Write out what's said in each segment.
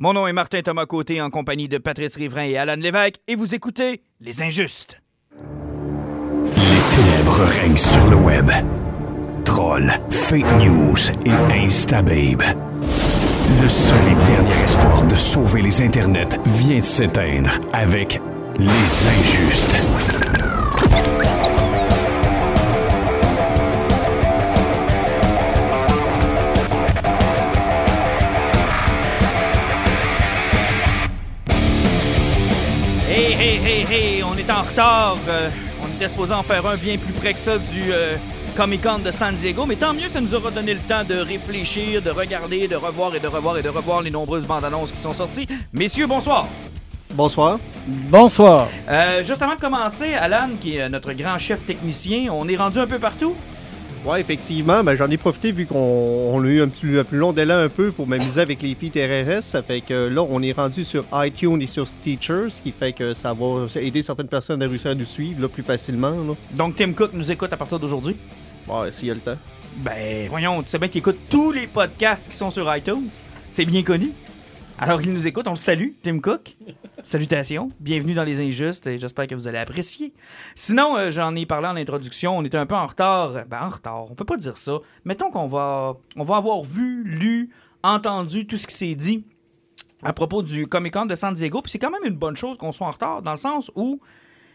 Mon nom est Martin Thomas Côté en compagnie de Patrice Riverain et Alan Lévesque et vous écoutez Les Injustes. Les ténèbres règnent sur le web. Trolls, fake news et instababe. Le seul et dernier espoir de sauver les internets vient de s'éteindre avec Les Injustes. Est en retard. Euh, on était supposé en faire un bien plus près que ça du euh, Comic Con de San Diego, mais tant mieux, ça nous aura donné le temps de réfléchir, de regarder, de revoir et de revoir et de revoir les nombreuses bandes annonces qui sont sorties. Messieurs, bonsoir. Bonsoir. Bonsoir. Euh, juste avant de commencer, Alan, qui est notre grand chef technicien, on est rendu un peu partout? Ouais, effectivement, ben, j'en ai profité vu qu'on on a eu un, petit, un plus long délai un peu pour m'amuser avec les feats RRS. Ça fait que là, on est rendu sur iTunes et sur Teachers, ce qui fait que ça va aider certaines personnes à réussir à nous suivre là, plus facilement. Là. Donc Tim Cook nous écoute à partir d'aujourd'hui? Ouais, s'il y a le temps. Ben, voyons, tu sais bien qu'il écoute tous les podcasts qui sont sur iTunes. C'est bien connu. Alors, il nous écoute, on le salue, Tim Cook. Salutations, bienvenue dans Les Injustes et j'espère que vous allez apprécier. Sinon, euh, j'en ai parlé en introduction, on était un peu en retard. Ben, en retard, on peut pas dire ça. Mettons qu'on va, va avoir vu, lu, entendu tout ce qui s'est dit à propos du Comic Con de San Diego. Puis c'est quand même une bonne chose qu'on soit en retard, dans le sens où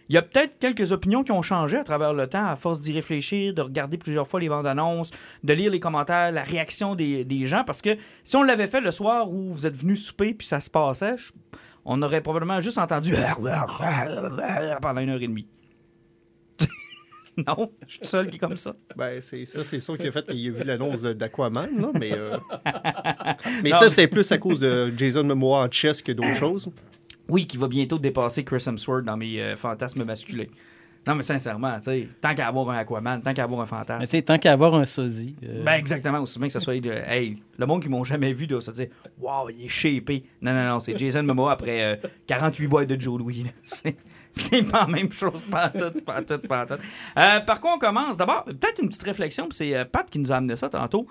il y a peut-être quelques opinions qui ont changé à travers le temps, à force d'y réfléchir, de regarder plusieurs fois les bandes annonces, de lire les commentaires, la réaction des, des gens. Parce que si on l'avait fait le soir où vous êtes venu souper puis ça se passait, je- on aurait probablement juste entendu pendant une heure et demie. non, je suis le seul qui est comme ça. Ben, c'est ça, c'est ça qui a fait qu'il a vu l'annonce d'Aquaman, là, mais... euh, mais Non, ça, mais- c'était plus à cause de Jason Momoa en chess que d'autres choses. Oui, qui va bientôt dépasser Chris Hemsworth dans mes euh, fantasmes masculins. Non, mais sincèrement, tu sais, tant qu'à avoir un Aquaman, tant qu'à avoir un fantasme. Mais tu sais, tant qu'à avoir un sosie. euh, Ben exactement, aussi bien que ça soit de, hey, le monde qui m'ont jamais vu doit se dire Wow, il est shapé. Non, non, non, c'est Jason Momoa après euh, 48 boîtes de Joe Louis. C'est- pas la même chose, pas tout, pas tout, pas tout. Euh, par quoi on commence? D'abord, peut-être une petite réflexion, puis c'est euh, Pat qui nous a amené ça tantôt.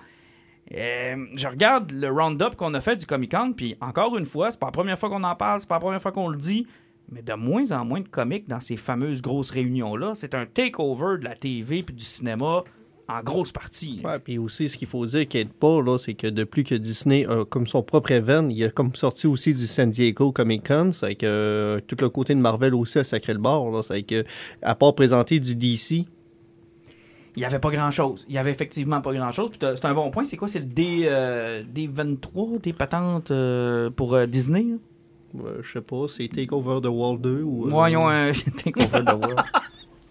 Euh, je regarde le round-up qu'on a fait du Comic-Con, puis encore une fois, c'est pas la première fois qu'on en parle, c'est pas la première fois qu'on le dit, mais de moins en moins de comics dans ces fameuses grosses réunions-là. C'est un takeover de la TV puis du cinéma en grosse partie. Ouais, puis aussi, ce qu'il faut dire qui aide pas, c'est que depuis que Disney a comme son propre event, il a comme sorti aussi du San Diego Comic Con, c'est que euh, tout le côté de Marvel aussi a sacré le bord, là, c'est que à part présenter du DC, il n'y avait pas grand-chose. Il y avait effectivement pas grand-chose. C'est un bon point. C'est quoi? C'est le D, euh, D23, des patentes euh, pour euh, Disney? euh, je sais pas, c'est Takeover the World 2 ou... euh, Ouais, ils ont un takeover de World.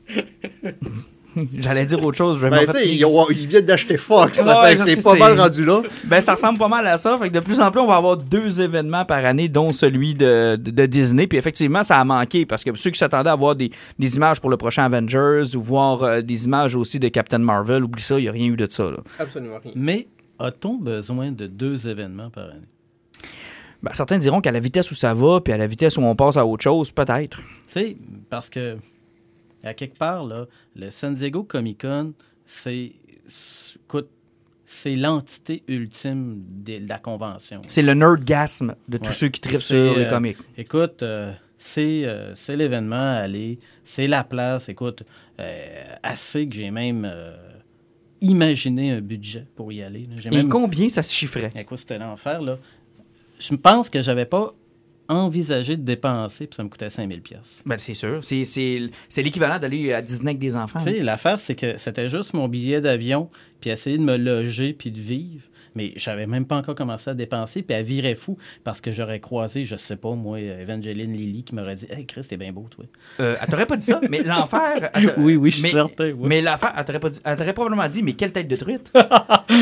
J'allais dire autre chose. Je Ben, ils, viennent d'acheter Fox, Ouais, c'est pas mal rendu là. Ben, ça ressemble pas mal à ça. Fait que de plus en plus, on va avoir deux événements par année, dont celui de, de, de Disney. Puis effectivement, ça a manqué parce que ceux qui s'attendaient à voir des, des images pour le prochain Avengers ou voir euh, des images aussi de Captain Marvel, oublie ça, il n'y a rien eu de ça. Là. Absolument rien. Mais a-t-on besoin de deux événements par année? Ben, certains diront qu'à la vitesse où ça va, puis à la vitesse où on passe à autre chose, peut-être. Tu sais, parce que, à quelque part, là, le San Diego Comic Con, c'est. c'est- Écoute, c'est l'entité ultime de la convention. C'est le nerdgasme de tous Ouais. ceux qui tripent C'est, sur les euh, comics. Écoute, euh, c'est euh, c'est l'événement à aller, c'est la place. Écoute, assez que j'ai même imaginé un budget pour y aller. J'ai Et même combien ça se chiffrait? Écoute, c'était l'enfer, là. Je pense que j'avais pas envisagé de dépenser, puis ça me coûtait 5000 pièces. Ben, c'est sûr. C'est- l'équivalent d'aller à Disney avec des enfants. Tu sais, l'affaire, c'est que c'était juste mon billet d'avion, puis essayer de me loger, puis de vivre. Mais j'avais même pas encore commencé à dépenser, puis elle virait fou, parce que j'aurais croisé, je sais pas, moi, Evangeline Lilly, qui m'aurait dit Hey, Chris, t'es bien beau, toi. Euh, elle t'aurait pas dit ça, mais l'enfer. Oui, oui, je suis mais- certain, oui. Mais l'affaire, elle t'aurait pas dit- elle t'aurait probablement dit, mais quelle tête de truite!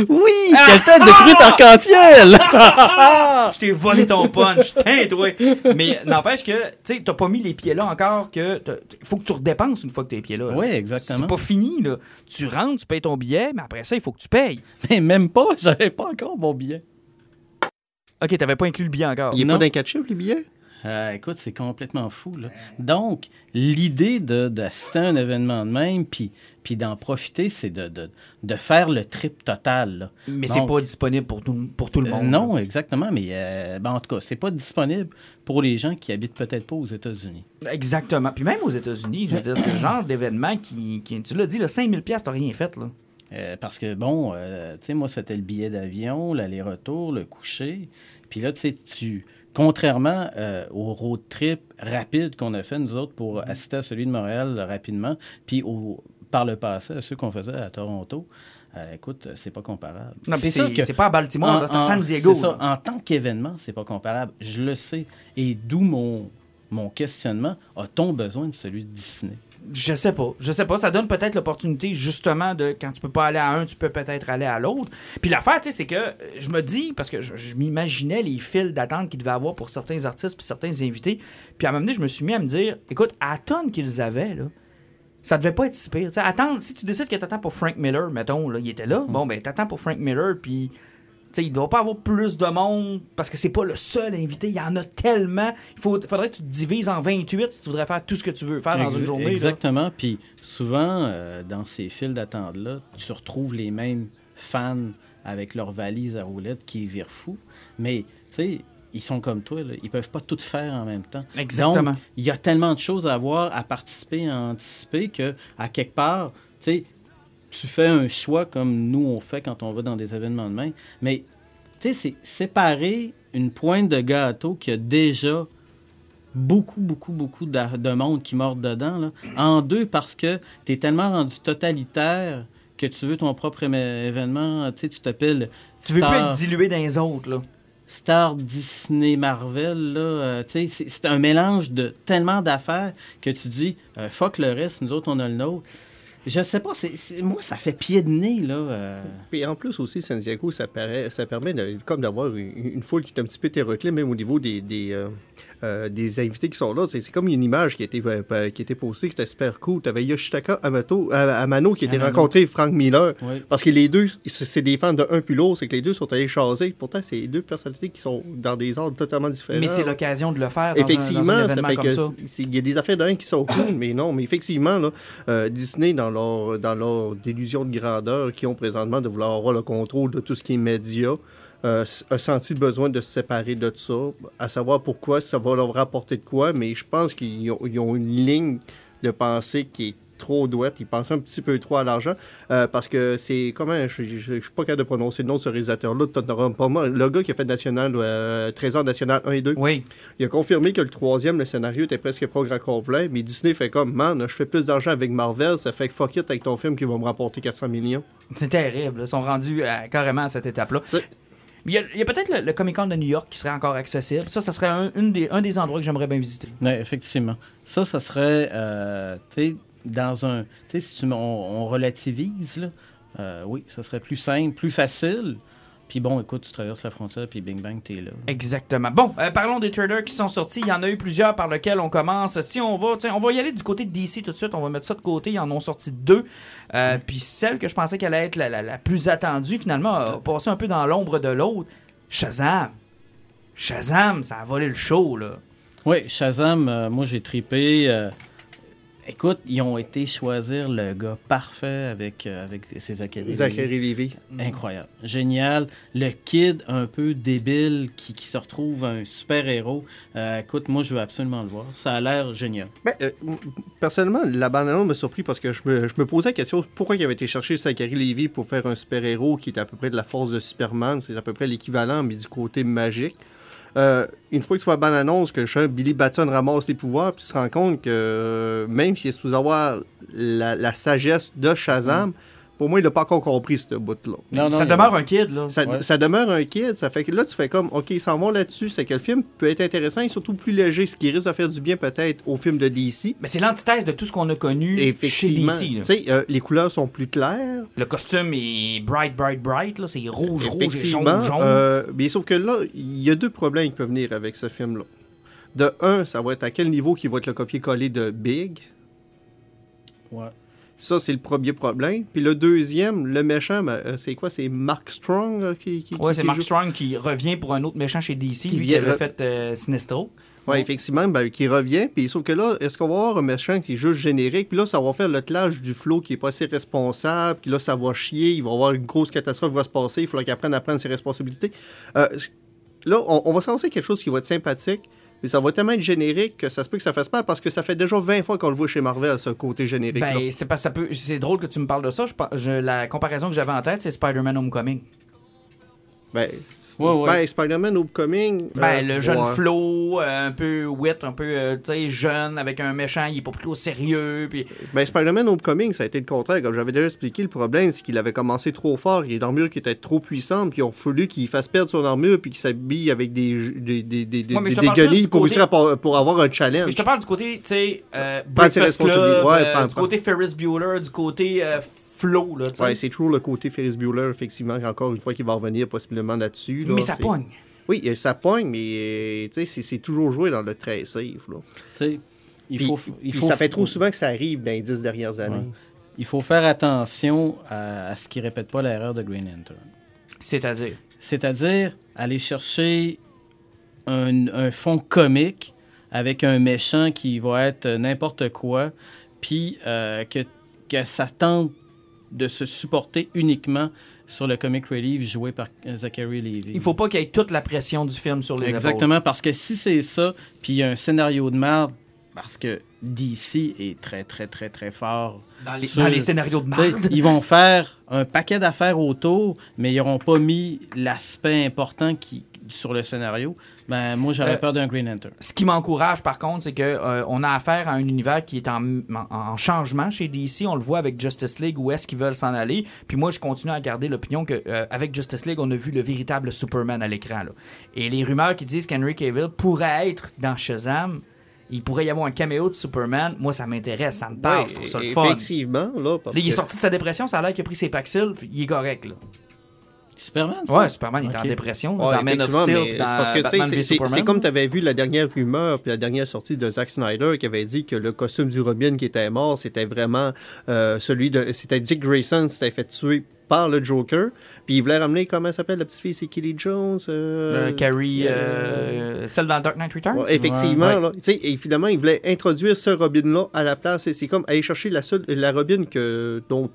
Oui, quelle tête de truite arc-en-ciel Je t'ai volé ton punch, Tain, toi! Mais n'empêche que, tu sais, t'as pas mis les pieds là encore, que faut que tu redépenses une fois que t'es les pieds là. là. Oui, exactement. C'est pas fini, là. Tu rentres, tu payes ton billet, mais après ça, il faut que tu payes. Mais même pas, j'avais pas encore mon billet. Ok, t'avais pas inclus le billet encore. Il est Non. pas d'un 4 chiffres, les billets? Euh, écoute, c'est complètement fou. Là. Donc, l'idée de- d'assister à un événement de même, puis, puis d'en profiter, c'est de, de, de faire le trip total. là. Mais c'est pas disponible pour tout, pour tout le euh, monde. non, exactement. Mais euh, ben, en tout cas, c'est pas disponible pour les gens qui habitent peut-être pas aux États-Unis. Exactement. Puis même aux États-Unis, je veux dire, c'est le genre d'événement qui, qui- Tu l'as dit, le 5000$, piastres, t'as rien fait, là. Euh, parce que, bon, euh, tu sais, moi, c'était le billet d'avion, l'aller-retour, le coucher. Puis là, tu sais, tu. Contrairement euh, au road trip rapide qu'on a fait, nous autres, pour assister à celui de Montréal euh, rapidement, puis au, par le passé, à ceux qu'on faisait à Toronto, euh, écoute, c'est pas comparable. Non, c'est c'est pas à Baltimore, c'est à en- San Diego. c'est ça. En tant qu'événement, c'est pas comparable. Je le sais. Et d'où mon, mon questionnement. A-t-on besoin de celui de Disney? Je sais pas. Je sais pas. Ça donne peut-être l'opportunité, justement, de quand tu peux pas aller à un, tu peux peut-être aller à l'autre. Puis l'affaire, tu sais, c'est que je me dis, parce que je, je m'imaginais les files d'attente qu'il devait avoir pour certains artistes puis certains invités. Puis à un moment donné, je me suis mis à me dire, écoute, à la tonne qu'ils avaient, là, ça devait pas être si pire. Tu sais, attendre, si tu décides que t'attends pour Frank Miller, mettons, là, il était là, bon, ben, t'attends pour Frank Miller, puis. Il ne doit pas avoir plus de monde parce que c'est pas le seul invité. Il y en a tellement. Il faut, faudrait que tu te divises en 28 si tu voudrais faire tout ce que tu veux faire dans une journée. là. Exactement. Puis souvent, euh, dans ces files d'attente-là, tu retrouves les mêmes fans avec leurs valises à roulettes qui virent fous. Mais, tu sais, ils sont comme toi, là. ils peuvent pas tout faire en même temps. Exactement. Il y a tellement de choses à voir, à participer, à anticiper, que à quelque part, tu sais, tu fais un choix comme nous on fait quand on va dans des événements de main. Mais, tu sais, c'est séparer une pointe de gâteau qui a déjà beaucoup, beaucoup, beaucoup de, de monde qui mord dedans, là, en deux parce que tu es tellement rendu totalitaire que tu veux ton propre événement. Tu sais, tu t'appelles Tu veux plus être dilué dans les autres, là. Star Disney Marvel, là, euh, tu sais, c'est- c'est un mélange de tellement d'affaires que tu dis, euh, fuck le reste, nous autres, on a le nôtre. Je sais pas, c'est c'est- moi, ça fait pied de nez, là. euh. Puis en plus aussi, San Diego, ça, paraît, ça permet de- comme d'avoir une, foule qui est un petit peu hétéroclite, même au niveau des, des, euh, euh, des invités qui sont là. C'est comme une image qui a été, euh, qui a été postée, qui était super cool. Tu avais Yoshitaka Amato, euh, Amano qui a été Amano. rencontré Frank Miller. Oui. Parce que les deux, c'est des fans de un puis l'autre, c'est que les deux sont allés chaser. Pourtant, c'est deux personnalités qui sont dans des ordres totalement différents. Mais c'est l'occasion de le faire dans un- Effectivement, dans un, ça événement fait comme que ça. il y a des affaires d'un qui sont cool, mais non, mais effectivement, là, euh, Disney, dans leur, dans leur délusion de grandeur qu'ils ont présentement de vouloir avoir le contrôle de tout ce qui est média, euh, a senti le besoin de se séparer de ça, à savoir pourquoi, ça va leur rapporter de quoi, mais je pense qu'ils ont, une ligne de pensée qui est trop douette. Ils pensent un petit peu trop à l'argent euh, parce que c'est comment je, je, je suis pas capable de prononcer le nom de ce réalisateur-là. pas mal. Le gars qui a fait National, euh, Trésor National 1 et 2. Oui. Il a confirmé que le troisième, le scénario était presque programme complet, mais Disney fait comme, man, je fais plus d'argent avec Marvel, ça fait que fuck it avec ton film qui va me rapporter 400 millions. C'est terrible. Ils sont rendus à- carrément à cette étape-là. Il y a, peut-être le, Comic Con de New York qui serait encore accessible. Ça, ça serait un, une des, un des endroits que j'aimerais bien visiter. Oui, effectivement. Ça, ça serait, euh, tu sais, dans un... Tu sais, si tu, on, on relativise, euh, oui, ça serait plus simple, plus facile. Puis bon, écoute, tu traverses la frontière, puis bing bang, t'es là. Exactement. Bon, euh, parlons des trailers qui sont sortis. Il y en a eu plusieurs par lesquels on commence. Si on va, tiens, on va y aller du côté de DC tout de suite. On va mettre ça de côté. Ils en ont sorti deux. Euh, Puis celle que je pensais qu'elle allait être la, la- la plus attendue, finalement, a passé un peu dans l'ombre de l'autre. Shazam. Shazam, ça a volé le show, là. Oui, Shazam, euh, moi j'ai tripé. Écoute, ils ont été choisir le gars parfait avec, euh, avec ses académies. Zachary Levy. Incroyable. Génial. Le kid un peu débile qui, qui se retrouve un super-héros. Euh, écoute, moi je veux absolument le voir. Ça a l'air génial. Ben, euh, personnellement, la bande m'a surpris parce que je me, je me posais la question pourquoi il avait été chercher Zachary Levy pour faire un super-héros qui est à peu près de la force de Superman, c'est à peu près l'équivalent, mais du côté magique. Euh, une fois que tu vois la bande-annonce que je Billy Batson ramasse les pouvoirs, puis tu te rends compte que euh, même s'il est supposé avoir la, la sagesse de Shazam, pour moi, il n'a pas encore compris ce bout-là. Non, non, ça demeure un kid, là. Ça, Ouais. ça demeure un kid, ça fait que là, tu fais comme, OK, ils s'en vont là-dessus, c'est que le film peut être intéressant et surtout plus léger, ce qui risque de faire du bien peut-être au film de DC. Mais c'est l'antithèse de tout ce qu'on a connu chez. DC. Tu là. sais, euh, les couleurs sont plus claires. Le costume est bright, bright, bright. là. C'est rouge, rouge et jaune, Effectivement. jaune. euh, mais sauf que là, il y a deux problèmes qui peuvent venir avec ce film-là. De un, ça va être à quel niveau qui va être le copier-coller de Big. Ouais. Ça, c'est le premier problème. Puis le deuxième, le méchant, ben, euh, c'est quoi? C'est Mark Strong là, qui, qui qui c'est Mark joue? Strong qui revient pour un autre méchant chez DC, Qui lui qui vient avait re- fait euh, Sinestro. Ouais, effectivement, ben, qui revient. Puis sauf que là, est-ce qu'on va avoir un méchant qui est juste générique? Puis là, ça va faire le clash du flow qui est pas assez responsable. Puis là, ça va chier. Il va y avoir une grosse catastrophe qui va se passer. Il faudra qu'il apprenne à prendre ses responsabilités. Euh, là, on, on va se lancer quelque chose qui va être sympathique. Mais ça va tellement être générique que ça se peut que ça fasse mal parce que ça fait déjà 20 fois qu'on le voit chez Marvel, ce côté générique. Ben, c'est drôle que tu me parles de ça. La comparaison que j'avais en tête, c'est Spider-Man Homecoming. Ben, Ouais, ouais. ben, Spider-Man Homecoming. Ben, euh, le jeune ouais. Flo, euh, un peu wit, un peu, euh, jeune, avec un méchant, il est pas pris au sérieux. Puis Ben, Spider-Man Homecoming, ça a été le contraire. Comme j'avais déjà expliqué, le problème, c'est qu'il avait commencé trop fort. Il y a une armure qui était trop puissante, puis a fallu qu'il fasse perdre son armure, puis qu'il s'habille avec des, des, des, des, mais guenilles pour côté- par- pour avoir un Mais challenge. je te parle du côté, tu sais, euh, Breakfast Club, du côté Ferris Bueller, du côté Ouais, c'est toujours le côté Ferris Bueller, effectivement, encore une fois, qu'il va revenir possiblement là-dessus. là. mais ça pogne. Oui, euh, ça pogne, mais euh, tu sais, c'est- toujours joué dans le très safe. Là. Tu sais, il Puis- faut, il puis faut ça fait trop souvent que ça arrive dans les dix dernières années. Ouais. Il faut faire attention à, à ce qui répète pas l'erreur de Green Lantern. C'est-à-dire? C'est-à-dire aller chercher un, un fond comique avec un méchant qui va être n'importe quoi, puis euh, que, que ça tente de se supporter uniquement sur le comic relief joué par Zachary Levi. Il faut pas qu'il y ait toute la pression du film sur les épaules. Exactement, parce que si c'est ça, puis il y a un scénario de merde, parce que DC est très, très, très, très fort. Dans les, sur- dans les scénarios de merde. Ils vont faire un paquet d'affaires autour, mais ils n'auront pas mis l'aspect important qui, sur le scénario. Ben, moi, j'aurais Euh, peur d'un Green Lantern. Ce qui m'encourage, par contre, c'est que euh, on a affaire à un univers qui est en, en- en changement chez DC. On le voit avec Justice League, où est-ce qu'ils veulent s'en aller. Puis moi, je continue à garder l'opinion que euh, avec Justice League, on a vu le véritable Superman à l'écran. là. Et les rumeurs qui disent qu'Henry Cavill pourrait être dans Shazam, il pourrait y avoir un caméo de Superman. Moi, ça m'intéresse, ça me parle, Ouais, je trouve ça le fun. Effectivement, là. parce il est que- sorti de sa dépression, ça a l'air qu'il a pris ses Paxil, il est correct. Là. Superman, ça? Ouais, Superman, il est en dépression. Ouais, dans Man of Steel, parce que c'est- comme tu avais vu la dernière rumeur puis la dernière sortie de Zack Snyder qui avait dit que le costume du Robin qui était mort, c'était vraiment euh, celui de. C'était Dick Grayson qui s'était fait tuer par le Joker. Puis il voulait ramener, comment elle s'appelle la petite fille C'est Kelly Jones euh, Euh, Carrie, euh, euh, celle dans Dark Knight Returns? Ouais, effectivement, Ouais. là, tu sais, et finalement, il voulait introduire ce Robin-là à la place. Et c'est comme aller chercher la, seule, la Robin que, dont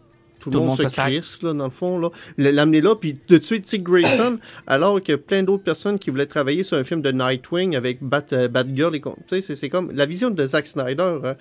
tout, le monde se crisse, là, dans le fond. là. L'amener là, puis tout de suite, Dick Grayson, alors que plein d'autres personnes qui voulaient travailler sur un film de Nightwing avec Bat, euh, Batgirl. et Tu c'est- c'est comme la vision de Zack Snyder. hein,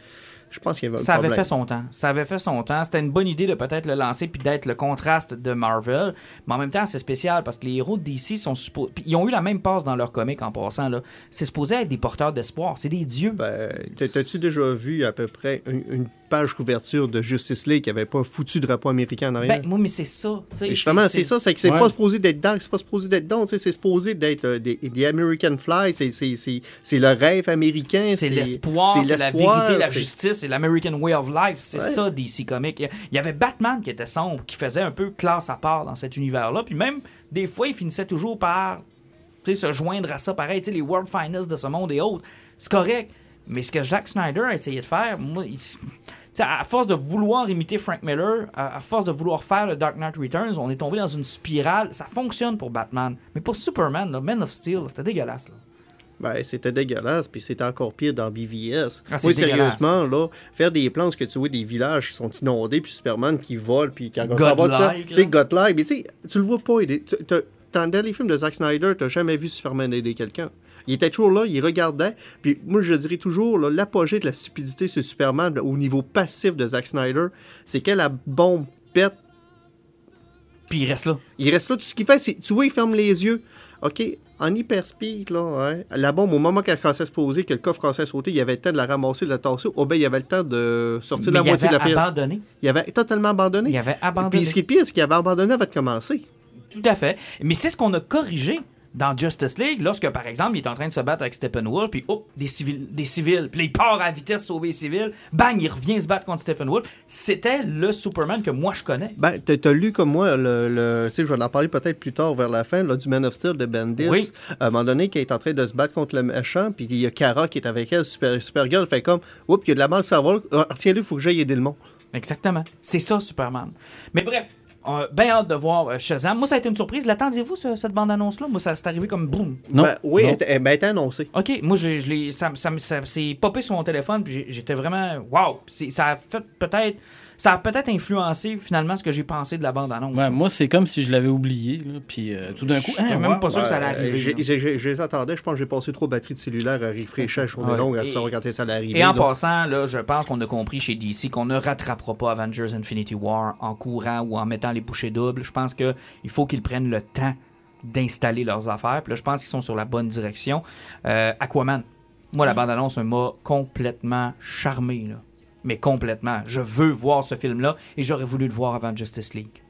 je pense qu'il y avait un Ça avait fait son temps. Ça avait fait son temps. C'était une bonne idée de peut-être le lancer puis d'être le contraste de Marvel. Mais en même temps, c'est spécial parce que les héros de DC sont supposés. Ils ont eu la même passe dans leur comic en passant. là. C'est supposé être des porteurs d'espoir. C'est des dieux. Ben, t'as- T'as-tu déjà vu à peu près une, une page couverture de Justice League qui avait pas foutu drapeau américain en arrière? Ben, moi, mais c'est ça. Et justement, c'est ça, c'est que c'est Ouais. pas supposé d'être dark, c'est pas supposé d'être don, sais, c'est supposé d'être euh, des, des American Fly, c'est- c'est c'est- c'est le rêve américain. C'est l'espoir, c'est la l'espoir, vérité, la justice, c'est l'American Way of Life. C'est Ouais. ça, DC Comics. Il y a- il y avait Batman qui était sombre, qui faisait un peu classe à part dans cet univers-là. Puis même, des fois, il finissait toujours par tu sais, se joindre à ça. Pareil, tu sais, les World Finest de ce monde et autres. C'est correct. Mais ce que Jack Snyder a essayé de faire, moi, il- à force de vouloir imiter Frank Miller, à, à force de vouloir faire le Dark Knight Returns, on est tombé dans une spirale. Ça fonctionne pour Batman. Mais pour Superman, là, Man of Steel, c'était dégueulasse. Là. Ben, c'était dégueulasse, puis c'était encore pire dans BVS. Ah, oui, sérieusement, là, faire des plans où que tu vois des villages qui sont inondés, puis Superman qui vole, puis quand on s'en va de ça, c'est godlike. Mais tu sais, tu le vois pas. tu- dans les films de Zack Snyder, t'as jamais vu Superman aider quelqu'un. Il était toujours là, il regardait. Puis moi, je dirais toujours, l'apogée de la stupidité sur Superman au niveau passif de Zack Snyder, c'est que la bombe pète, Puis il reste là. il reste là. Tout ce qu'il fait, c'est, tu vois, il ferme les yeux. OK, en hyperspeed, là, hein, la bombe, au moment qu'elle commençait à se poser, que le coffre commençait à sauter, il y avait le temps de la ramasser, de la tasser. Oh, ben, il y avait le temps de sortir Mais la il moitié de avait la file. abandonné. Il avait totalement abandonné. Il avait Puis abandonné. ce qui est pire, c'est qu'il avait abandonné avant de commencer. Tout à fait. Mais c'est ce qu'on a corrigé dans Justice League lorsque, par exemple, il est en train de se battre avec Steppenwolf, puis hop, des civils, des civils, puis là, il part à vitesse sauver les civils, bang, il revient se battre contre Steppenwolf. C'était le Superman que moi je connais. Ben, t'as lu comme moi, le, le- tu sais, je vais en parler peut-être plus tard vers la fin, là, du Man of Steel de Bendis. Oui. À un moment donné, qui est en train de se battre contre le méchant, puis il y a Kara qui est avec elle, Super, Supergirl, fait comme, oups, il y a de la mal savoir, ah, tiens-le, il faut que j'aille aider le monde. Exactement. C'est ça, Superman. Mais bref, euh, ben hâte de voir euh, Shazam. Moi, ça a été une surprise. L'attendiez-vous, ce- cette bande-annonce-là? Moi, ça s'est arrivé comme boum. Non. Ben, oui, non. elle était- elle m'a été annoncée. OK, moi, je, ça, ça, ça, c'est popé sur mon téléphone, puis j'ai- j'étais vraiment... Wow! Ça a fait peut-être... Ça a peut-être influencé, finalement, ce que j'ai pensé de la bande-annonce. Ouais, moi, c'est comme si je l'avais oublié. là, Puis euh, tout d'un coup, J'étais hein, même pas sûr que ça allait Ouais, arriver. j'ai- là. j'ai- j'ai- Je les attendais. Je pense que j'ai passé trop de batterie de cellulaire à réfléchir sur Ouais. des longues à Et- savoir quand ça allait arriver. Et en passant, là, je pense qu'on a compris chez DC qu'on ne rattrapera pas Avengers Infinity War en courant ou en mettant les bouchées doubles. Je pense qu'il faut qu'ils prennent le temps d'installer leurs affaires. Puis là, je pense qu'ils sont sur la bonne direction. Euh, Aquaman. Moi, la bande-annonce m'a complètement charmé. Là. Mais complètement. Je veux voir ce film-là et j'aurais voulu le voir avant Justice League.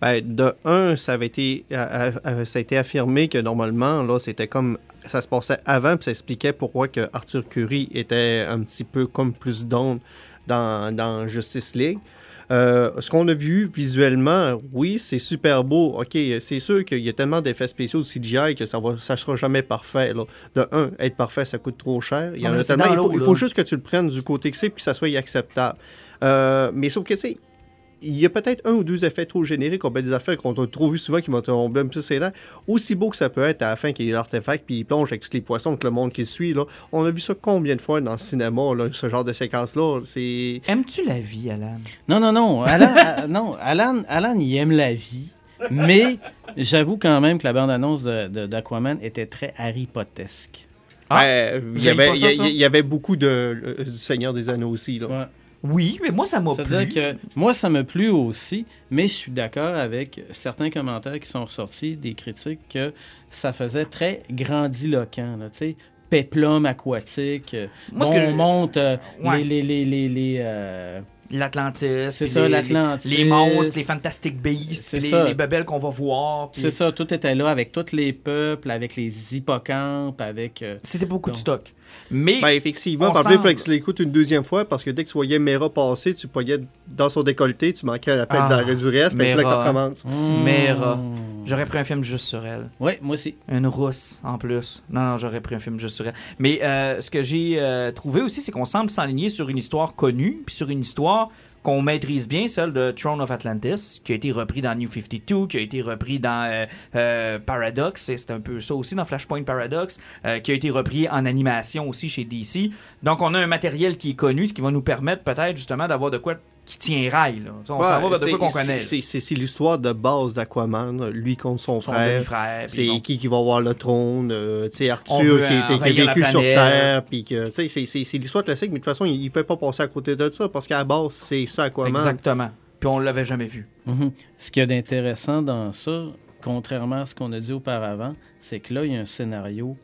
Ben, de un, ça avait été, ça a été affirmé que normalement, là, c'était comme ça se passait avant, puis ça expliquait pourquoi que Arthur Curry était un petit peu comme plus d'onde dans, dans Justice League. Euh, ce qu'on a vu visuellement, oui, c'est super beau. Ok, c'est sûr qu'il y a tellement d'effets spéciaux de CGI que ça ne ça sera jamais parfait. là. De un, être parfait, ça coûte trop cher. Il y en a tellement. Il faut juste que tu le prennes du côté que c'est puis que ça soit acceptable. Euh, mais sauf que, tu sais, il y a peut-être un ou deux effets trop génériques, on met des affaires qu'on a trop vu souvent qui m'ont tombé un les dents. Aussi beau que ça peut être à la fin qu'il y ait l'artefact puis il plonge avec tous les poissons, avec le monde qui le suit. Là. On a vu ça combien de fois dans le cinéma, là, ce genre de séquence-là? C'est. Aimes-tu la vie, Alan? Non, non, non. Alan, euh, non, Alan, Alan, il aime la vie. Mais j'avoue quand même que la bande-annonce de- de- d'Aquaman était très Harry Pottesque. Ah, Euh, il, y avait, y y beaucoup de euh, du Seigneur des Anneaux aussi. Là. Ouais. Oui, mais moi, ça m'a plu. C'est-à-dire que moi, ça me plu aussi, mais je suis d'accord avec certains commentaires qui sont ressortis, des critiques, que ça faisait très grandiloquent. Là, tu sais, péplum aquatique, euh, Moi, que- on monte euh, Ouais. les... les, les, les, euh, L'Atlantis. C'est puis ça, les- l'Atlantis. Les, les monstres, les Fantastic Beasts, les, ça. les bebelles qu'on va voir. puis- C'est ça, tout était là avec tous les peuples, avec les hippocampes, avec... euh, C'était beaucoup de stock. Mais Ben, effectivement, On par exemple, il fallait que tu l'écoutes une deuxième fois parce que dès que tu voyais Mera passer, tu voyais dans son décolleté, tu manquais à l'appel Ah, de du reste, puis là, Mera. tu recommences. Mera. hmm. j'aurais pris un film juste sur elle. Ouais, moi aussi. Une rousse, en plus. Non, non, j'aurais pris un film juste sur elle. Mais euh, ce que j'ai euh, trouvé aussi, c'est qu'on semble s'enligner sur une histoire connue, puis sur une histoire qu'on maîtrise bien, celle de Throne of Atlantis, qui a été repris dans New 52, qui a été repris dans euh, euh, Paradox, c'est un peu ça aussi dans Flashpoint Paradox, euh, qui a été repris en animation aussi chez DC. Donc on a un matériel qui est connu, ce qui va nous permettre peut-être justement d'avoir de quoi qui tient rail. Là. On Ouais, s'en va vers de qu'on connaît. c'est- C'est c'est l'histoire de base d'Aquaman, lui contre son, Son frère. C'est bon. qui qui va avoir le trône, euh, tu sais, On Arthur veut qui, était- qui a vécu sur. Terre, puis que, tu sais, c'est- c'est c'est l'histoire classique, mais de toute façon, il, il fait pas passer à côté de ça, parce qu'à la base, c'est ça Aquaman. Exactement. Puis on l'avait jamais vu. Mhm. Ce qu'il y a d'intéressant dans ça, contrairement à ce qu'on a dit auparavant, c'est que là, il y a un scénario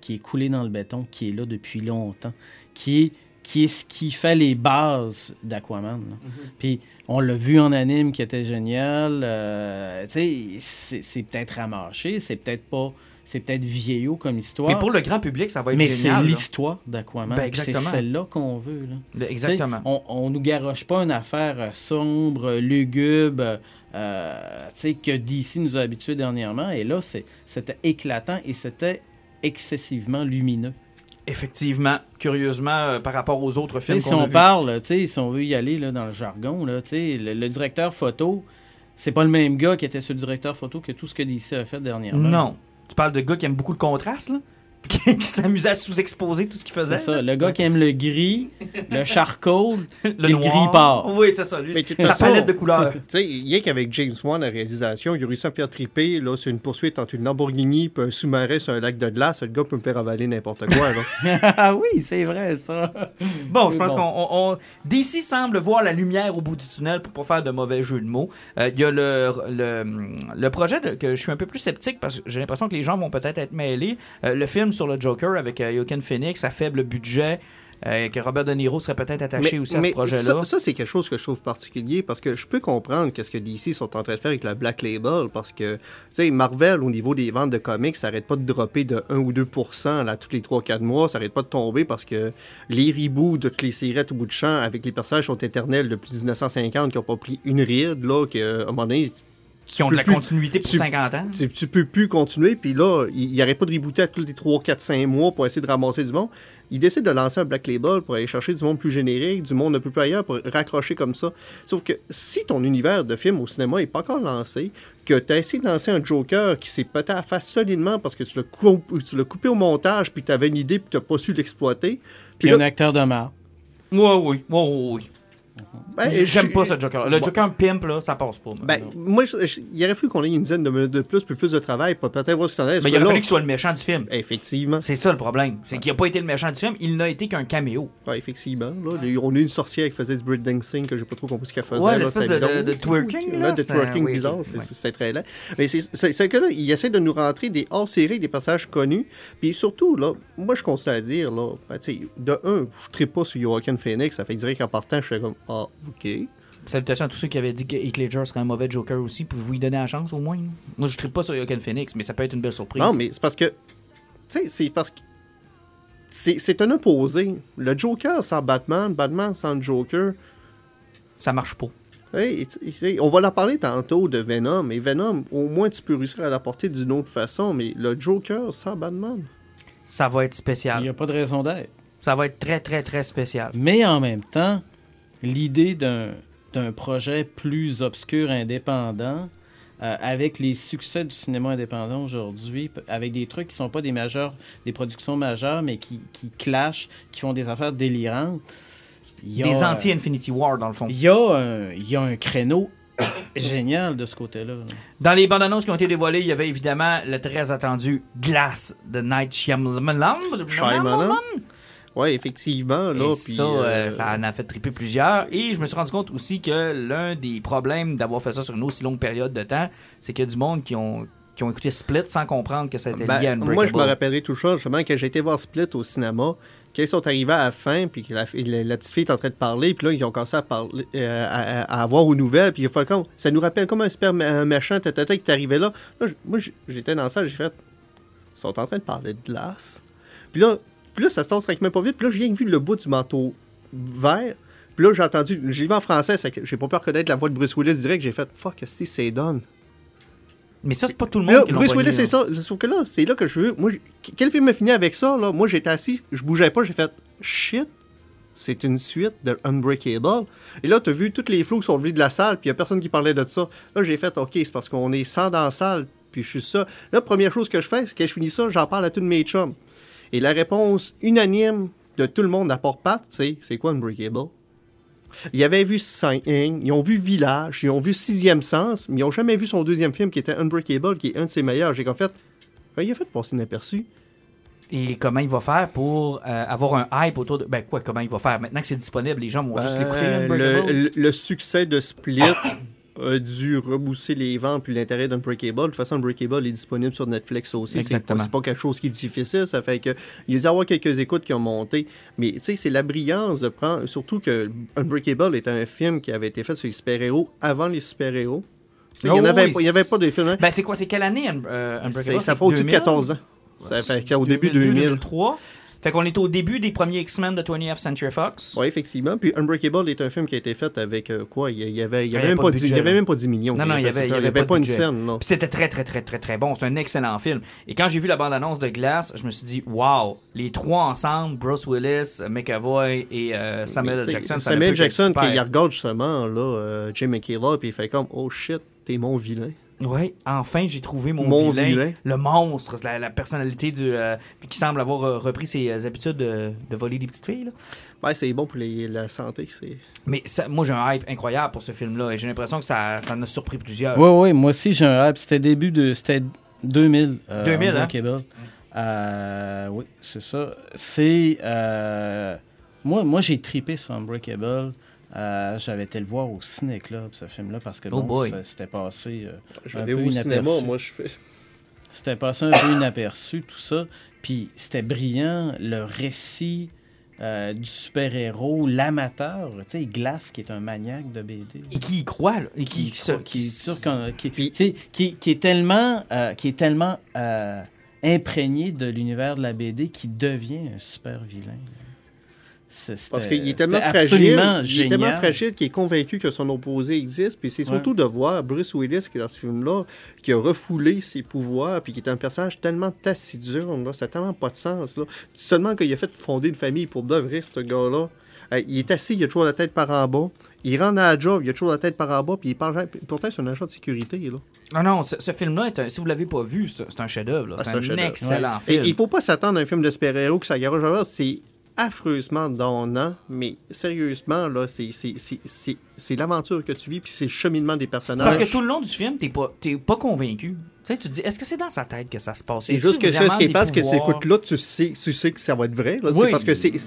qui est coulé dans le béton, qui est là depuis longtemps, qui est, qui est ce qui fait les bases d'Aquaman. là. Puis on l'a vu en anime qui était génial. euh, tu sais, c'est peut-être ramaché, c'est peut-être pas. C'est peut-être vieillot comme histoire. Mais pour le grand public, ça va être mais c'est génial. l'histoire d'Aquaman. Ben, c'est celle-là qu'on veut. Là. Ben, Exactement. On, on nous garoche pas une affaire euh, sombre, lugubre, euh, tu sais, que DC nous a habitués dernièrement. Et là, c'était éclatant et c'était excessivement lumineux. Effectivement, curieusement, euh, par rapport aux autres films si qu'on a on vus. parle, tu sais, si on veut y aller là, dans le jargon, là, tu sais, le, le directeur photo, c'est pas le même gars qui était sur le directeur photo que tout ce que DC a fait dernièrement. Non. Tu parles de gars qui aiment beaucoup le contraste, là? Qui s'amusait à sous-exposer tout ce qu'il faisait. C'est ça. Le gars qui aime le gris, le charcoal, Le, gris part. Oui, c'est ça. Lui, Mais sa façon- palette de couleurs. Tu sais, rien qu'avec James Wan, la réalisation, il a réussi à me faire triper. Là, c'est une poursuite entre une Lamborghini et un sous-marin sur un lac de glace. Le gars peut me faire avaler n'importe quoi. Là. ah oui, c'est vrai, ça. Bon, je pense bon. qu'on. on- DC semble voir la lumière au bout du tunnel pour pas faire de mauvais jeux de mots. Euh, Il y a le, le, le projet de- que je suis un peu plus sceptique parce que j'ai l'impression que les gens vont peut-être être mêlés. Euh, le film sur le Joker avec euh, Joaquin Phoenix à faible budget. euh, que Robert De Niro serait peut-être attaché aussi à ce projet-là. ça, ça, c'est quelque chose que je trouve particulier parce que je peux comprendre qu'est-ce que DC sont en train de faire avec la Black Label parce que, tu sais, Marvel, au niveau des ventes de comics, ça arrête pas de dropper de 1 ou 2 là, tous les 3-4 mois. Ça arrête pas de tomber parce que les reboots de toutes les à tout bout de champ avec les personnages sont éternels depuis 1950 qui ont pas pris une ride, là, qu'à un moment donné, Qui ont de la plus- continuité pour tu- 50 ans. Tu, tu peux plus continuer, puis là, il n'y aurait pas de rebooter à tous les 3, 4, 5 mois pour essayer de ramasser du monde. Il décide de lancer un Black Label pour aller chercher du monde plus générique, du monde un peu plus ailleurs, pour raccrocher comme ça. Sauf que si ton univers de film au cinéma n'est pas encore lancé, que tu as essayé de lancer un Joker qui s'est pété à la face solidement parce que tu l'as cou- tu l'as coupé au montage, puis tu avais une idée, puis tu n'as pas su l'exploiter. Puis Puis un acteur de marre. Oui, oui, oui, oui. Ben, J'aime pas ce Joker. Le Bon. Joker pimp, là, ça passe pas. Ben, moi, je- je- il aurait fallu qu'on ait une dizaine de minutes de plus, puis plus de travail pour peut-être voir si. Mais il aurait fallu qu'il soit le méchant du film. Effectivement. C'est ça le problème. C'est qu'il a pas été le méchant du film, il n'a été qu'un caméo. Ouais, effectivement. Là, on a eu une sorcière qui faisait du breakdancing que j'ai pas trop compris ce qu'elle faisait. Ouais, là, l'espèce de- de- de twerking, là, de twerking oui, bizarre. C'était très laid. Mais c'est- que là, il essaie de nous rentrer des hors-séries, des passages connus. Puis surtout, là, moi, je conseille à dire, là, ben, de un, je ne pas sur Joaquin Phoenix. Ça fait direct qu'en partant, je fais comme, ah, OK. Salutations à tous ceux qui avaient dit que Heath Ledger serait un mauvais Joker aussi. Pouvez-vous lui donner la chance au moins? Moi, je ne pas sur Joaquin Phoenix, mais ça peut être une belle surprise. Non, mais c'est parce que, tu sais, c'est parce que. C'est un opposé. Le Joker sans Batman, Batman sans Joker. Ça marche pas. Hey, on va la parler tantôt de Venom. Et Venom, au moins, tu peux réussir à l'apporter d'une autre façon. Mais le Joker sans Batman. Ça va être Il spécial. n'y a pas de raison d'être. Ça va être très, très, très spécial. Mais en même temps, l'idée d'un d'un projet plus obscur, indépendant, euh, avec les succès du cinéma indépendant aujourd'hui, avec des trucs qui sont pas des majeurs, des productions majeures, mais qui, qui clashent, qui font des affaires délirantes. il y a, Des anti-Infinity War, dans le fond. Il y, a un- il y a un créneau génial de ce côté-là. là. Dans les bandes annonces qui ont été dévoilées, il y avait évidemment le très attendu Glass de Night Shyamalan. Shyamalan. Ouais, effectivement. Là, Et puis, ça, euh, euh, ça en a fait triper plusieurs. Et je me suis rendu compte aussi que l'un des problèmes d'avoir fait ça sur une aussi longue période de temps, c'est qu'il y a du monde qui ont, qui ont écouté Split sans comprendre que ça était ben, lié à moi, je me rappellerai toujours, justement, que j'ai été voir Split au cinéma. Quand ils sont arrivés à la fin, puis que la, la- la petite fille est en train de parler, puis là, ils ont commencé à parler, euh, à, avoir aux nouvelles, puis il a fait comme, ça nous rappelle comme un super un méchant tata qui est arrivé là. Là, moi, j'étais dans la salle, j'ai fait, ils sont en train de parler de glace. Puis là, puis là ça se tasse tranquillement pas vite, puis là, j'ai vu le bout du manteau vert. Puis là, j'ai entendu, j'ai vu en français, c'est que j'ai pas pu reconnaître la voix de Bruce Willis direct, j'ai fait, fuck, si c'est Don? Mais ça, c'est pas tout le monde Là, qui l'a Bruce Willis, c'est ça. Sauf que là, c'est là que je veux. Moi, quel film a fini avec ça, là? Moi, j'étais assis, je bougeais pas, j'ai fait shit. C'est une suite de Unbreakable. Et là, t'as vu toutes les flots qui sont venus de la salle, puis y a personne qui parlait de ça. Là, j'ai fait, OK, c'est parce qu'on est 100 dans la salle, puis je suis ça. Là, première chose que je fais, c'est que je finis ça, j'en parle à tous mes chums. Et la réponse unanime de tout le monde à part Pat, c'est c'est quoi Unbreakable? Ils avaient vu Signing, ils ont vu Village, ils ont vu Sixième Sens, mais ils n'ont jamais vu son deuxième film qui était Unbreakable, qui est un de ses meilleurs. J'ai comme fait, ben, il a fait passer inaperçu. Et comment il va faire pour euh, avoir un hype autour de. Ben quoi, comment il va faire? Maintenant que c'est disponible, les gens vont juste l'écouter. Ben, Unbreakable. le, le- le succès de Split a dû rebousser les ventes puis l'intérêt d'Unbreakable. De toute façon, Unbreakable est disponible sur Netflix aussi. C'est Exactement. pas- C'est pas quelque chose qui est difficile. Ça fait que il y a dû avoir quelques écoutes qui ont monté. Mais tu sais, c'est la brillance de prendre. Surtout que Unbreakable est un film qui avait été fait sur les super-héros avant les super-héros. Il n'y Oh avait, oui, avait pas de film. hein. Ben c'est quoi C'est quelle année Un- euh, Unbreakable? Ça fait au-dessus de 2000? 14 ans. Ça fait qu'au début 2002, 2000. 2003. Fait qu'on est au début des premiers X-Men de 20th Century Fox. Oui, effectivement. Puis Unbreakable est un film qui a été fait avec euh, quoi? Il y avait, il y avait, Il y même, avait pas pas de 10, il y budget, avait même pas 10 millions. Non, non, il y fait avait- avait pas de une scène. Là. Puis c'était très, très, très, très, très bon. C'est un excellent film. Et quand j'ai vu la bande-annonce de Glass, je me suis dit, wow, les trois ensemble, Bruce Willis, McAvoy et euh, Samuel Mais, Jackson, Samuel Jackson, qui il regarde justement là, euh, Jim McKellar, puis il fait comme Oh shit, t'es mon vilain. Oui, enfin, j'ai trouvé mon, Mon vilain, vilain. le monstre, la, la personnalité du, euh, qui semble avoir euh, repris ses euh, habitudes de, de voler des petites filles. là. Ouais, c'est bon pour les- la santé. c'est Mais ça- moi, j'ai un hype incroyable pour ce film-là et j'ai l'impression que ça, ça en a surpris plusieurs. Oui, oui, moi aussi j'ai un hype. C'était début de. C'était 2000. euh, 2000, hein? Euh, oui, c'est ça. C'est. euh, moi, moi j'ai tripé sur Unbreakable. Euh, J'avais été le voir au Ciné Club, ce film-là, parce que Oh bon, c'était passé. euh, Je un vais peu au cinéma, inaperçu. moi je fais. C'était passé un peu inaperçu, tout ça. Puis c'était brillant, le récit euh, du super-héros, l'amateur, tu sais, Glass, qui est un maniaque de BD. Et qui y croit, là, et qui, qui, qui est sûr qu'on- qui, Puis- tu sais, qui, qui est tellement, euh, qui est tellement euh, imprégné de l'univers de la BD qui devient un super vilain. Parce qu'il est tellement fragile, il est tellement fragile qu'il est convaincu que son opposé existe. Puis c'est surtout de voir Bruce Willis qui est dans ce film-là, qui a refoulé ses pouvoirs, puis qui est un personnage tellement taciturne, là, ça n'a tellement pas de sens. Là. C'est seulement qu'il a fait fonder une famille pour de vrai, ce gars-là. Euh, il est assis, il a toujours la tête par en bas. Il rentre à la job, il a toujours la tête par en bas, puis il parle. Pourtant, c'est un agent de sécurité. Là. Non, non, ce, ce film-là, est un- si vous l'avez pas vu, c'est c'est un chef-d'œuvre. Ah, C'est un excellent film. il faut pas s'attendre à un film de super-héros que ça garage. C'est affreusement donnant, mais sérieusement, là, c'est- c'est- c'est c'est- c'est l'aventure que tu vis, puis c'est le cheminement des personnages. parce que tout le long du film, t'es pas, t'es pas convaincu. Tu sais, tu te dis, est-ce que c'est dans sa tête que ça se passe? C'est juste que ce qui est parce que c'est écoute là, tu sais, tu sais que ça va être vrai. Oui. C'est parce que c'est-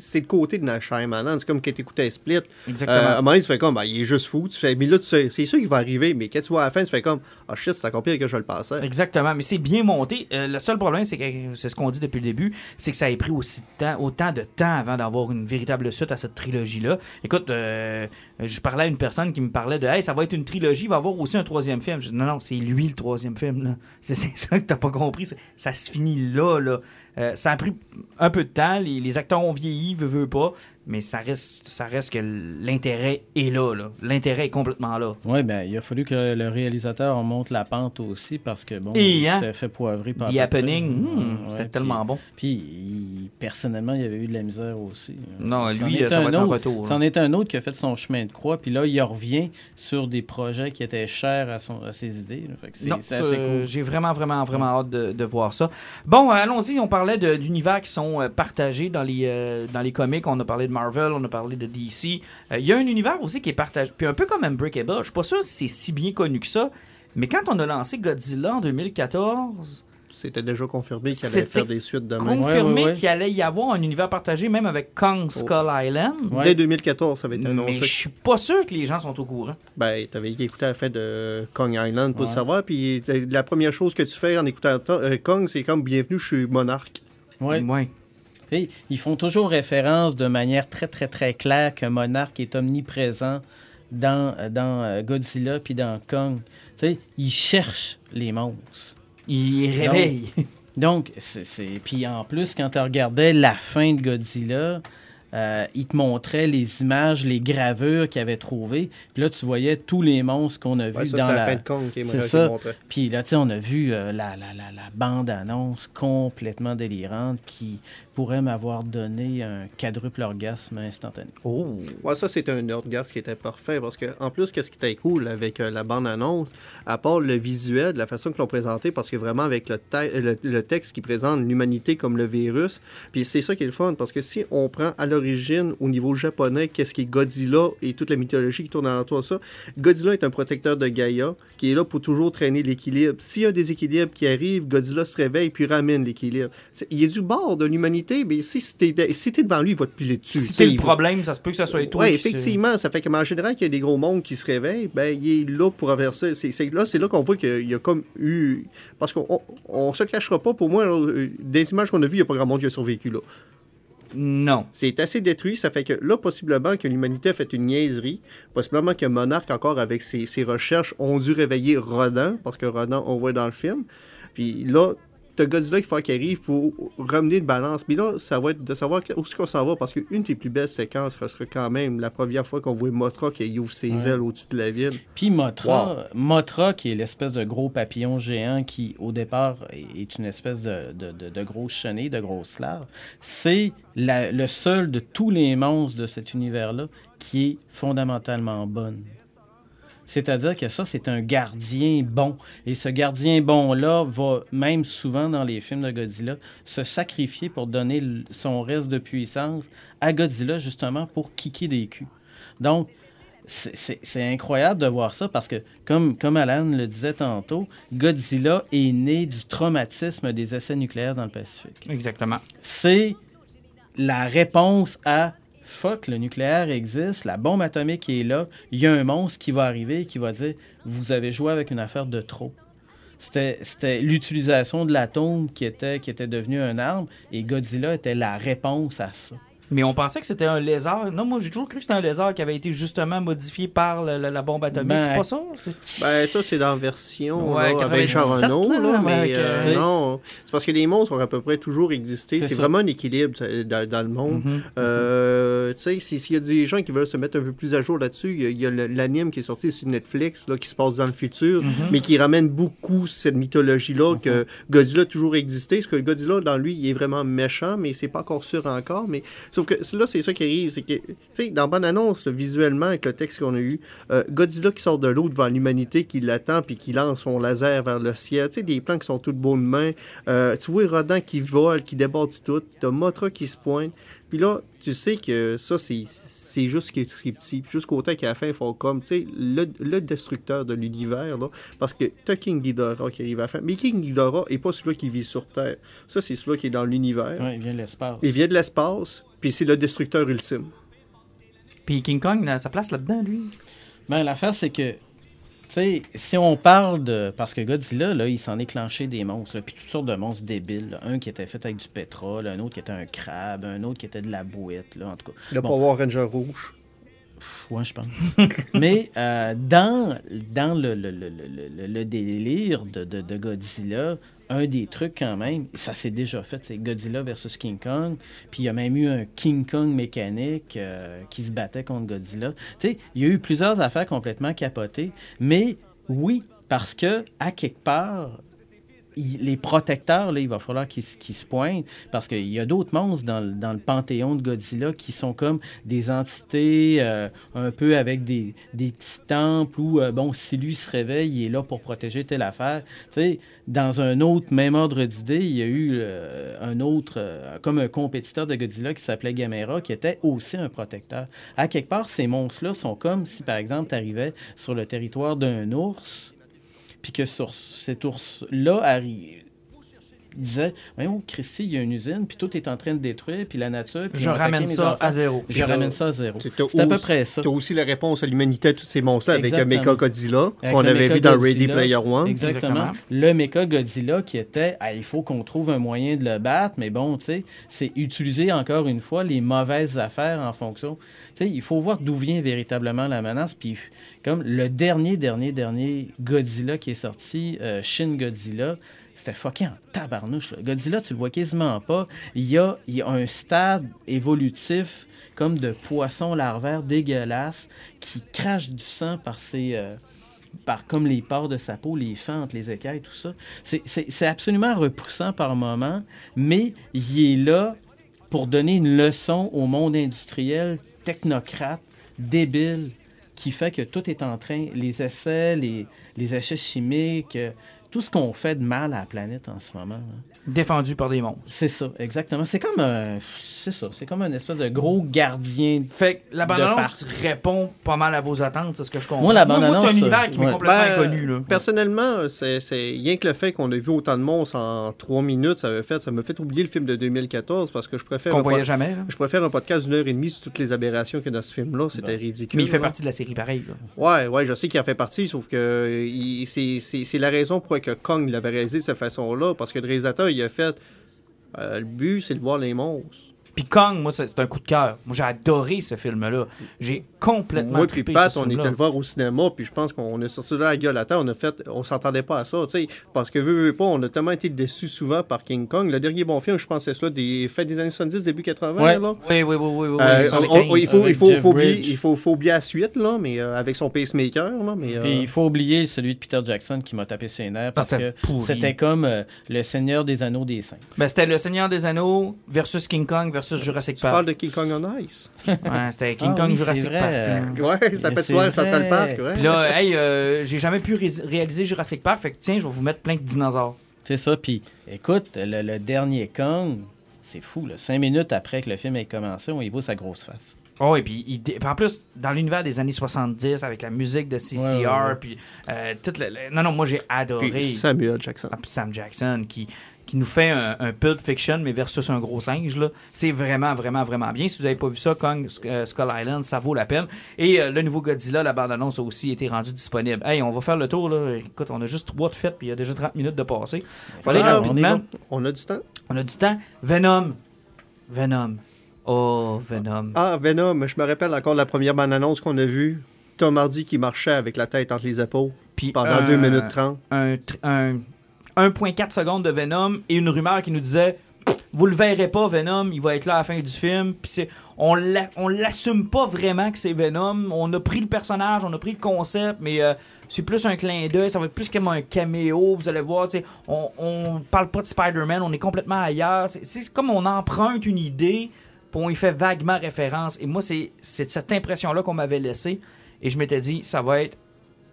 c'est le côté de Manan. C'est comme quand tu écoutais Split. Exactement. Euh, à un moment donné, tu fais comme, ben, il est juste fou. Tu fais, mais là, c'est sûr qu'il va arriver, mais quand tu vois à la fin, tu fais comme, ah shit, c'est encore pire que je le pensais. Exactement, mais c'est bien monté. Euh, le seul problème, c'est que c'est ce qu'on dit depuis le début, c'est que ça a pris aussi de temps, autant de temps avant d'avoir une véritable suite à cette trilogie-là. Écoute, euh, je parlais à une personne qui me parlait de Hey, ça va être une trilogie, il va y avoir aussi un troisième film. Je dis, non, non, c'est lui le troisième film. C'est ça que t'as pas compris. C'est- Ça se finit là. là. Euh, ça a pris un peu de temps, les, acteurs ont vieilli, veut, veut pas, mais ça reste, ça reste que l'intérêt est là. là. L'intérêt est complètement là. Oui, ben, il a fallu que le réalisateur remonte la pente aussi parce que, bon, il hein, fait poivrer par The. Happening, hmm, Ouais, c'était tellement bon. Puis, il- personnellement, il avait eu de la misère aussi. Non, lui, est ça va un être un autre- retour. C'en est un autre qui a fait son chemin de croix, puis là, il revient sur des projets qui étaient chers à, son, à ses idées. assez cool. J'ai vraiment, vraiment, vraiment hâte de, de voir ça. Bon, euh, allons-y. On parlait d'univers qui sont euh, partagés dans les, euh, dans les comics. On a parlé de Marvel, on a parlé de DC. Euh, Il y a un univers aussi qui est partagé. Puis un peu comme Unbreakable. Je suis pas sûr si c'est si bien connu que ça. Mais quand on a lancé Godzilla en 2014, C'était déjà confirmé qu'il allait faire des suites demain. confirmé ouais, ouais. qu'il allait y avoir un univers partagé, même avec Kong Skull Island. Ouais. Dès 2014, ça avait été Mais annoncé. je suis pas sûr que les gens sont au courant. Ben, t'avais écouté la fin de Kong Island pour Ouais. le savoir, puis euh, la première chose que tu fais en écoutant euh, Kong, c'est comme bienvenue, je suis monarque. Ouais. Puis, ils font toujours référence de manière très, très, très claire que Monarch est omniprésent dans, dans euh, Godzilla puis dans Kong. Tu sais, ils cherchent les monstres. Il réveille. Donc, c'est. Puis en plus, quand tu regardais la fin de Godzilla, euh, il te montrait les images, les gravures qu'il avait trouvées. Puis là, tu voyais tous les monstres qu'on a Ouais, vus dans c'est la la. fin de Kong qui est C'est ça. Puis là, tu sais, on a vu euh, la, la, la, la bande-annonce complètement délirante qui pourrait m'avoir donné un quadruple orgasme instantané. Oh. Ouais, ça, c'est un orgasme qui était parfait parce que, en plus, qu'est-ce qui était cool avec euh, la bande-annonce, à part le visuel, la façon que l'on présentait, parce que vraiment, avec le, te- le, le texte qui présente l'humanité comme le virus, puis c'est ça qui est le fun, parce que si on prend à l'origine, au niveau japonais, qu'est-ce qui est Godzilla et toute la mythologie qui tourne autour de ça, Godzilla est un protecteur de Gaïa qui est là pour toujours traîner l'équilibre. S'il y a un déséquilibre qui arrive, Godzilla se réveille puis ramène l'équilibre. Il est du bord de l'humanité, mais si t'es si devant lui, il va te piler dessus. Si t'es le va- problème, ça se peut que ça soit toi. oui, effectivement. Ça fait qu'en général, qu'il y a des gros mondes qui se réveillent, ben, il est là pour inverser. C'est là, c'est là qu'on voit qu'il y a comme eu. Parce qu'on on, se le cachera pas, pour moi, là, euh, des images qu'on a vues, il n'y a pas grand monde qui a survécu là. Non. C'est assez détruit, ça fait que là, possiblement que l'humanité a fait une niaiserie. Possiblement que Monarch, encore avec ses, ses recherches, ont dû réveiller Rodan, parce que Rodan, on voit dans le film. Puis là, t'as Godzilla qu'il faut qu'il arrive pour ramener une balance. Mais là, ça va être de savoir où est-ce qu'on s'en va, parce qu'une des plus belles séquences sera quand même la première fois qu'on voit Mothra qui ouvre ses Ouais. ailes au-dessus de la ville. Puis Mothra, Mothra, qui est l'espèce de gros papillon géant qui, au départ, est- une espèce de, de, de, de grosse chenille, de grosse larve, c'est la- le seul de tous les monstres de cet univers-là qui est fondamentalement bonne. C'est-à-dire que ça, c'est un gardien bon. Et ce gardien bon-là va, même souvent dans les films de Godzilla, se sacrifier pour donner son reste de puissance à Godzilla, justement, pour kicker des culs. Donc, c'est incroyable de voir ça parce que, comme, comme Alan le disait tantôt, Godzilla est né du traumatisme des essais nucléaires dans le Pacifique. Exactement. C'est la réponse à fuck, le nucléaire existe, la bombe atomique est là, il y a un monstre qui va arriver et qui va dire vous avez joué avec une affaire de trop. C'était l'utilisation de l'atome qui était, qui était devenue une arme et Godzilla était la réponse à ça. Mais on pensait que c'était un lézard. Non, moi, j'ai toujours cru que c'était un lézard qui avait été justement modifié par la bombe atomique. Ben, c'est pas ça? Ben, ça, c'est dans la version Ouais, là, avec 97, Jean Renault, là, là, mais euh, non. C'est parce que les monstres ont à peu près toujours existé. C'est ça. vraiment un équilibre dans, dans le monde. Mhm. Euh, tu sais, si- s'il y a des gens qui veulent se mettre un peu plus à jour là-dessus, il y a- a, l'anime qui est sorti sur Netflix, là, qui se passe dans le futur, Mhm. mais qui ramène beaucoup cette mythologie-là que Godzilla a toujours existé. Parce que Godzilla, dans lui, il est vraiment méchant, mais c'est pas encore sûr encore. Mais sauf que là, c'est ça qui arrive, c'est que, tu sais, dans bonne annonce, là, visuellement, avec le texte qu'on a eu, euh, Godzilla qui sort de l'eau devant l'humanité, qui l'attend, puis qui lance son laser vers le ciel. Tu sais, des plans qui sont tout beaux de main. Euh, tu vois Rodan qui vole, qui déborde tout. T'as Motra qui se pointe. Puis là, tu sais que ça, c'est juste ce qui est, petit. Jusqu'au temps qu'à la fin, ils font comme, tu sais, le, le destructeur de l'univers, là. Parce que t'as King Ghidorah qui arrive à la fin. Mais King Ghidorah est pas celui qui vit sur Terre. Ça, c'est celui qui est dans l'univers. Ouais, il vient de l'espace. Il vient de l'espace, puis c'est le destructeur ultime. Puis King Kong, a sa place là-dedans, lui. Ben, l'affaire, c'est que, tu sais, si on parle de. Parce que Godzilla, là, il s'en est clenché des monstres, là, puis toutes sortes de monstres débiles. là. Un qui était fait avec du pétrole, un autre qui était un crabe, un autre qui était de la bouette, là, en tout cas. Le Bon. Power Ranger rouge. Je pense. Mais euh, dans, dans le, le, le, le- délire de, de, de Godzilla, un des trucs quand même, ça s'est déjà fait, c'est Godzilla versus King Kong. Puis il y a même eu un King Kong mécanique euh, qui se battait contre Godzilla. Tu sais, il y a eu plusieurs affaires complètement capotées. Mais oui, parce que à quelque part, les protecteurs, là, il va falloir qu'ils se- pointent parce qu'il y a d'autres monstres dans, le- panthéon de Godzilla qui sont comme des entités euh, un peu avec des, petits temples où, euh, bon, si lui se réveille, il est là pour protéger telle affaire. Tu sais, dans un autre même ordre d'idée, il y a eu euh, un autre, comme un compétiteur de Godzilla qui s'appelait Gamera, qui était aussi un protecteur. À quelque part, ces monstres-là sont comme si, par exemple, tu arrivais sur le territoire d'un ours puis que sur cet ours-là arri- il disait Voyons, Christy, il y a une usine, puis tout est en train de détruire, puis la nature. puis Je ramène ça enfants. à zéro. Je ramène ça à zéro. C'est à peu près ça. Tu as aussi la réponse à l'humanité à tous ces monstres avec Exactement. Mecha Godzilla, qu'on le avait vu dans Ready. Player One. Exactement. Le Mecha Godzilla qui était, Ah, il faut qu'on trouve un moyen de le battre, mais bon, tu sais, c'est utiliser encore une fois les mauvaises affaires en fonction. Tu sais, il faut voir d'où vient véritablement la menace. Puis, comme le dernier, dernier, dernier Godzilla qui est sorti, euh, Shin Godzilla, c'était fucking en tabarnouche. là. Godzilla, tu le vois quasiment pas. Il y a, y a un stade évolutif comme de poisson larvaire dégueulasse qui crache du sang par ses, euh, par comme les pores de sa peau, les fentes, les écailles, tout ça. C'est absolument repoussant par moment, mais il est là pour donner une leçon au monde industriel, technocrate, débile, qui fait que tout est en train, les essais, les, les essais chimiques, euh, tout ce qu'on fait de mal à la planète en ce moment. Défendu par des monstres. C'est ça, exactement. C'est comme un, c'est ça, c'est comme un espèce de gros gardien. Fait que la De bande-annonce répond pas mal à vos attentes, c'est ce que je comprends. Moi, la c'est un bande-annonce, univers qui m'est complètement Ben, inconnu. Là. Personnellement, c'est c'est rien que le fait qu'on a vu autant de monstres en trois minutes, ça m'a fait, ça m'a fait oublier le film de 2014 parce que je préfère, Qu'on voyait pod- jamais. je préfère un podcast d'une heure et demie sur toutes les aberrations qu'il y a dans ce film-là. C'était Bon. ridicule. Mais il fait là. partie de la série pareil. là. Ouais, ouais, je sais qu'il en fait partie, sauf que euh, il- c'est- c'est c'est la raison pour laquelle Kong l'avait réalisé de cette façon-là, parce que le réalisateur, il a fait. euh, le but, c'est de voir les monstres. Puis Kong, moi, c'est un coup de cœur. Moi, j'ai adoré ce film-là. J'ai complètement Moi puis trippé Pat, on était le voir au cinéma, puis je pense qu'on est sorti de là à la gueule à terre, on a fait, on s'entendait pas à ça, tu sais, parce que veux, veux pas, on a tellement été déçus souvent par King Kong. Le dernier bon film, je pense, c'est celui des fêtes des années 70, début 80, Ouais. là. Oui, oui, oui, oui. oui, Euh, sur les on- on- 15. il faut, il faut, oublier, il faut, faut oublier la suite, là, mais euh, avec son pacemaker, là, mais... euh, Puis il faut oublier celui de Peter Jackson qui m'a tapé ses nerfs parce Ah, c'était que c'était comme euh, le Seigneur des Anneaux des Saints. Ben, c'était Le Seigneur des Anneaux versus King Kong versus Jurassic tu Park. parles de King Kong on Ice. Ouais, c'était King Ah Kong oui, Jurassic vrai. Park. hein. Ouais, ça soir à Central. Park, ouais. Puis là, hey, euh, j'ai jamais pu ré- réaliser Jurassic Park, fait que tiens, je vais vous mettre plein de dinosaures. C'est ça. Puis écoute, le, le dernier Kong, c'est fou. Là. Cinq minutes après que le film ait commencé, on y voit sa grosse face. Oh, et puis, il dé- puis en plus, dans l'univers des années 70, avec la musique de CCR, Ouais, ouais, ouais. puis euh, toute le- le- Non, non, moi, j'ai adoré Puis Samuel Jackson. Ah, puis Sam Jackson qui, qui nous fait un, un Pulp Fiction, mais versus un gros singe. là. C'est vraiment, vraiment, vraiment bien. Si vous n'avez pas vu ça, Kong euh, Skull Island, ça vaut la peine. Et euh, le nouveau Godzilla, la bande-annonce a aussi été rendue disponible. Hey, on va faire le tour. Là. Écoute, on a juste trois de fêtes, puis il y a déjà 30 minutes de passé. Faut aller Ah, rapidement. On a du temps? On a du temps. Venom. Venom. Oh, Venom. Ah, Venom, je me rappelle encore de la première bande-annonce qu'on a vue. Tom Hardy qui marchait avec la tête entre les épaules Puis pendant un- 2 minutes 30. un, un 1.4 secondes de Venom et une rumeur qui nous disait vous le verrez pas Venom, il va être là à la fin du film. Puis on l'a- on l'assume pas vraiment que c'est Venom. On a pris le personnage, on a pris le concept, mais euh, c'est plus un clin d'œil, ça va être plus comme un caméo. Vous allez voir, on, on parle pas de Spider-Man, on est complètement ailleurs. C'est- comme on emprunte une idée, puis on y fait vaguement référence. Et moi, c'est c'est cette impression-là qu'on m'avait laissée. Et je m'étais dit, ça va être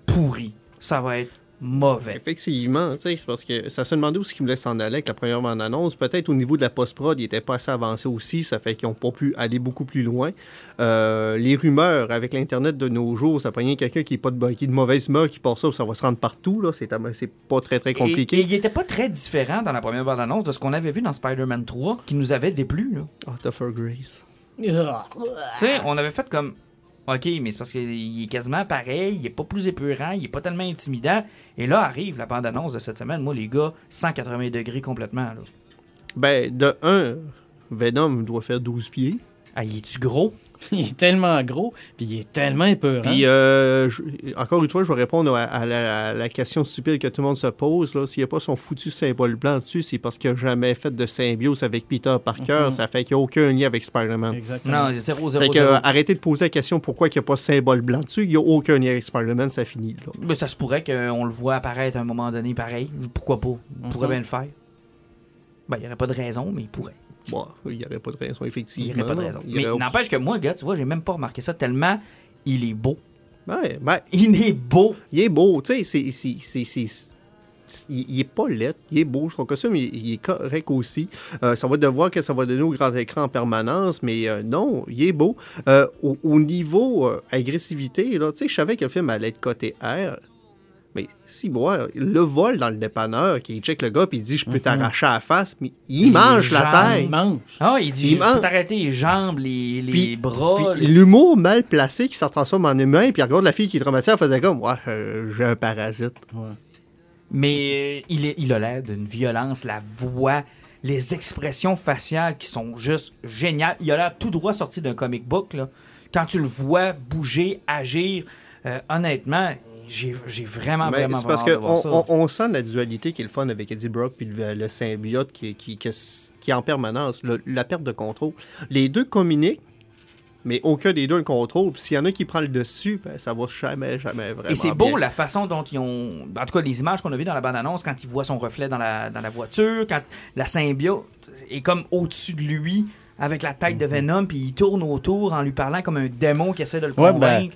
pourri, ça va être mauvais. Effectivement, tu sais, c'est parce que ça se demandait où ce qu'ils voulaient s'en aller avec la première bande-annonce. Peut-être au niveau de la post-prod, il n'était pas assez avancé aussi, ça fait qu'ils n'ont pas pu aller beaucoup plus loin. Euh, les rumeurs avec l'Internet de nos jours, ça prend rien quelqu'un qui est pas de, qui est de mauvaise humeur, qui part ça, ça va se rendre partout, là. C'est c'est pas très très Et, et compliqué. il était pas très différent dans la première bande-annonce de ce qu'on avait vu dans Spider-Man 3 qui nous avait déplu. Là. Topher Grace. Tu sais, on avait fait comme. Ok, mais c'est parce qu'il est quasiment pareil, il est pas plus épeurant, il est pas tellement intimidant. Et là arrive la bande-annonce de cette semaine. Moi, les gars, 180 degrés complètement. Là. Ben, de un, Venom doit faire 12 pieds. Ah, il est-tu gros? Il est tellement gros, puis il est tellement épeurant. Puis, euh, je- encore une fois, je vais répondre à, à la, à la question stupide que tout le monde se pose. là. S'il n'y a pas son foutu symbole blanc dessus, c'est parce qu'il n'a jamais fait de symbiose avec Peter Parker. Mhm. Ça fait qu'il n'y a aucun lien avec Spider-Man. Exactement. Non, c'est 0 C'est 0 que, 0. euh, arrêtez de poser la question pourquoi il n'y a pas de symbole blanc dessus. Il n'y a aucun lien avec Spider-Man, ça finit là. Mais ça se pourrait qu'on le voit apparaître à un moment donné pareil. Pourquoi pas? Il pourrait Mhm. bien le faire. Ben, il n'y aurait pas de raison, mais il pourrait. Bon, il n'y aurait pas de raison, Il effectivement. n'y aurait pas de raison. Il Mais n'empêche que moi, gars, tu vois, j'ai même pas remarqué ça tellement il est beau. Ouais, ben, Il est beau. il est beau, tu sais, c'est- il, il est pas laid, il est beau. Son costume, il, il est correct aussi. Euh, ça va de voir que ça va donner au grand écran en permanence, mais euh, non, il est beau. Euh, au, au niveau euh, agressivité, là, tu sais, je savais que le film allait être côté R. Mais si, bon, le vol dans le dépanneur, qui check le gars, puis il dit Je peux Mhm. t'arracher à la face, mais il Les mange la tête. Il mange. Ah, il dit Il je ment. peux t'arrêter les jambes, les, les Puis- bras. Les- l'humour mal placé qui s'en transforme en humain, puis il regarde la fille qui est traumatisée, elle faisait comme Ouais, euh, j'ai un parasite. Ouais. Mais euh, il, est, il a l'air d'une violence, la voix, les expressions faciales qui sont juste géniales. Il a l'air tout droit sorti d'un comic book. Là. Quand tu le vois bouger, agir, euh, honnêtement, j'ai j'ai vraiment, Mais vraiment, c'est parce vraiment qu'on on, on sent la dualité qui est le fun avec Eddie Brock puis le, le symbiote qui, qui, qui, qui est en permanence, le- la perte de contrôle. Les deux communiquent, mais aucun des deux le contrôle. Puis s'il y en a qui prend le dessus, ben, ça va jamais, jamais vraiment Et c'est beau bien. la façon dont ils ont. En tout cas, les images qu'on a vues dans la bande-annonce, quand il voit son reflet dans la, dans la voiture, quand la symbiote est comme au-dessus de lui, avec la tête de Mhm. Venom, puis il tourne autour en lui parlant comme un démon qui essaie de le Ouais, ben, convaincre.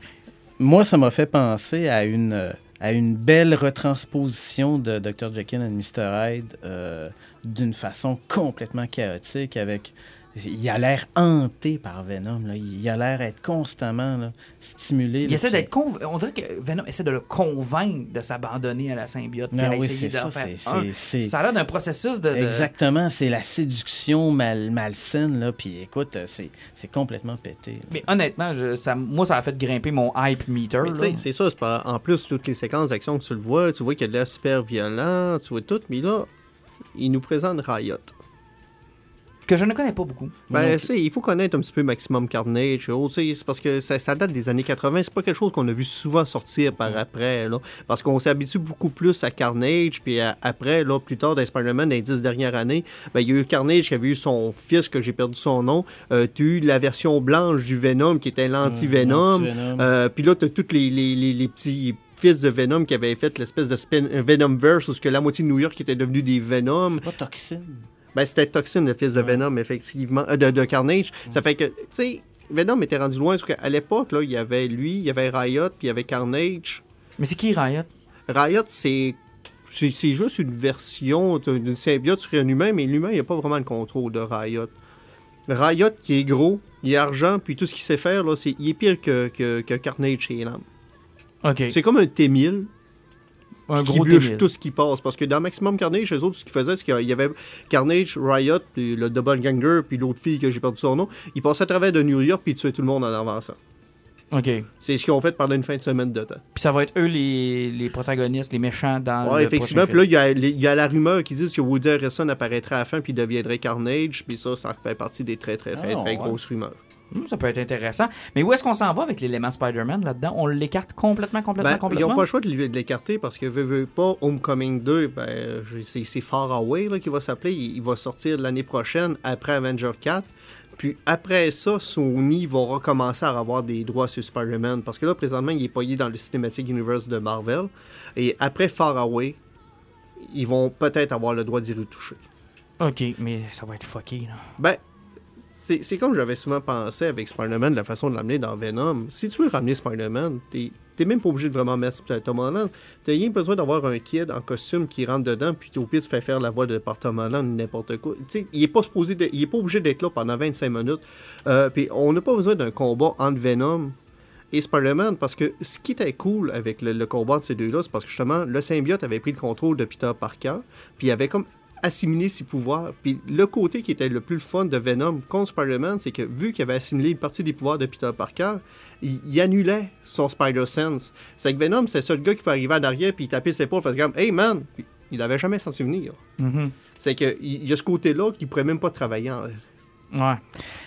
Moi, ça m'a fait penser à une, à une belle retransposition de Dr. Jekyll and Mr. Hyde euh, d'une façon complètement chaotique avec... Il a l'air hanté par Venom. Là. Il a l'air d'être constamment là, stimulé. Il là, essaie puis- d'être conv- On dirait que Venom essaie de le convaincre de s'abandonner à la symbiote. puis Ah oui, c'est ça. faire un. Ça a l'air d'un processus de. de- Exactement, c'est la séduction mal, malsaine. Là. Puis écoute, c'est complètement pété. là. Mais honnêtement, je- ça, moi, ça a fait grimper mon hype meter. C'est ça, pas- en plus, toutes les séquences d'action que tu le vois, tu vois qu'il y a de l'air super violent, tu vois tout, mais là, il nous présente Riot. Que je ne connais pas beaucoup. Ben, Donc, il faut connaître un petit peu Maximum Carnage c'est parce que ça, ça date des années 80, c'est pas quelque chose qu'on a vu souvent sortir par après, là, parce qu'on s'est habitué beaucoup plus à Carnage, puis à- après, là, plus tard, dans Spider-Man, dans les dix dernières années, ben, il y a eu Carnage qui avait eu son fils, que j'ai perdu son nom, euh, tu as eu la version blanche du Venom, qui était l'anti-Venom, euh, puis là, tu as tous les, les, les, les petits fils de Venom qui avaient fait l'espèce de spin, un Venomverse, où ce que la moitié de New York était devenue des Venom. C'est pas toxine. Ben, c'était Toxin, le fils de. Venom, effectivement. euh, de, de Carnage. Ça fait que, tu sais, Venom était rendu loin. Parce qu'à l'époque, là, il y avait lui, il y avait Riot, puis il y avait Carnage. Mais c'est qui Riot? Riot, c'est. C'est juste une version d'un- d'une symbiote sur un humain, mais l'humain, il n'a pas vraiment le contrôle de Riot. Riot, qui est gros, il est argent, puis tout ce qu'il sait faire, là, c'est, il est pire que, que, que Carnage chez l'âme. Ok. C'est comme un T-1000 un qui gros bûche débile. tout ce qui passe. Parce que dans Maximum Carnage, les autres, ce qu'ils faisaient, c'est qu'il y avait Carnage, Riot, puis le Double Ganger, puis l'autre fille que j'ai perdu son nom. Ils passaient à travers de New York, puis ils tuaient tout le monde en avançant. OK. C'est ce qu'ils ont fait pendant une fin de semaine de temps. Puis ça va être eux les, les protagonistes, les méchants dans Ouais, le effectivement. Puis là, il y, y a la rumeur qui dit que Woody Harrelson apparaîtrait à la fin puis deviendrait Carnage. Puis ça, ça fait partie des très, très, très, Ah, très ouais. grosses rumeurs. Hmm, Ça peut être intéressant. Mais où est-ce qu'on s'en va avec l'élément Spider-Man là-dedans? On l'écarte complètement, complètement, Ben, ils complètement? n'ont pas le choix de l'écarter parce que veut, veut pas Homecoming 2, ben, c'est c'est Far Away là, qui va s'appeler. Il, il va sortir l'année prochaine après Avenger 4. Puis après ça, Sony va recommencer à avoir des droits sur Spider-Man parce que là, présentement, il est payé dans le Cinematic Universe de Marvel. Et après Far Away, ils vont peut-être avoir le droit d'y retoucher. OK, mais ça va être fucké, là. Ben, c'est comme j'avais souvent pensé avec Spider-Man, la façon de l'amener dans Venom. Si tu veux ramener Spider-Man, t'es même pas obligé de vraiment mettre Tom Holland. T'as rien besoin d'avoir un kid en costume qui rentre dedans, puis au pire, tu fais faire la voix de Tom Holland n'importe quoi. Il est pas supposé il est pas obligé d'être là pendant 25 minutes. Euh, puis on n'a pas besoin d'un combat entre Venom et Spider-Man parce que ce qui était cool avec le, le combat de ces deux-là, c'est parce que justement, le symbiote avait pris le contrôle de Peter Parker, puis il avait comme assimilé ses pouvoirs. Puis le côté qui était le plus fun de Venom contre Spider-Man, c'est que vu qu'il avait assimilé une partie des pouvoirs de Peter Parker, il, il annulait son Spider-Sense. C'est que Venom, c'est le seul gars qui peut arriver en arrière puis il tapait ses épaules, comme Hey man! Puis il avait jamais senti souvenir. Mhm. C'est que il il y a ce côté-là qui pourrait même pas travailler en. Ouais.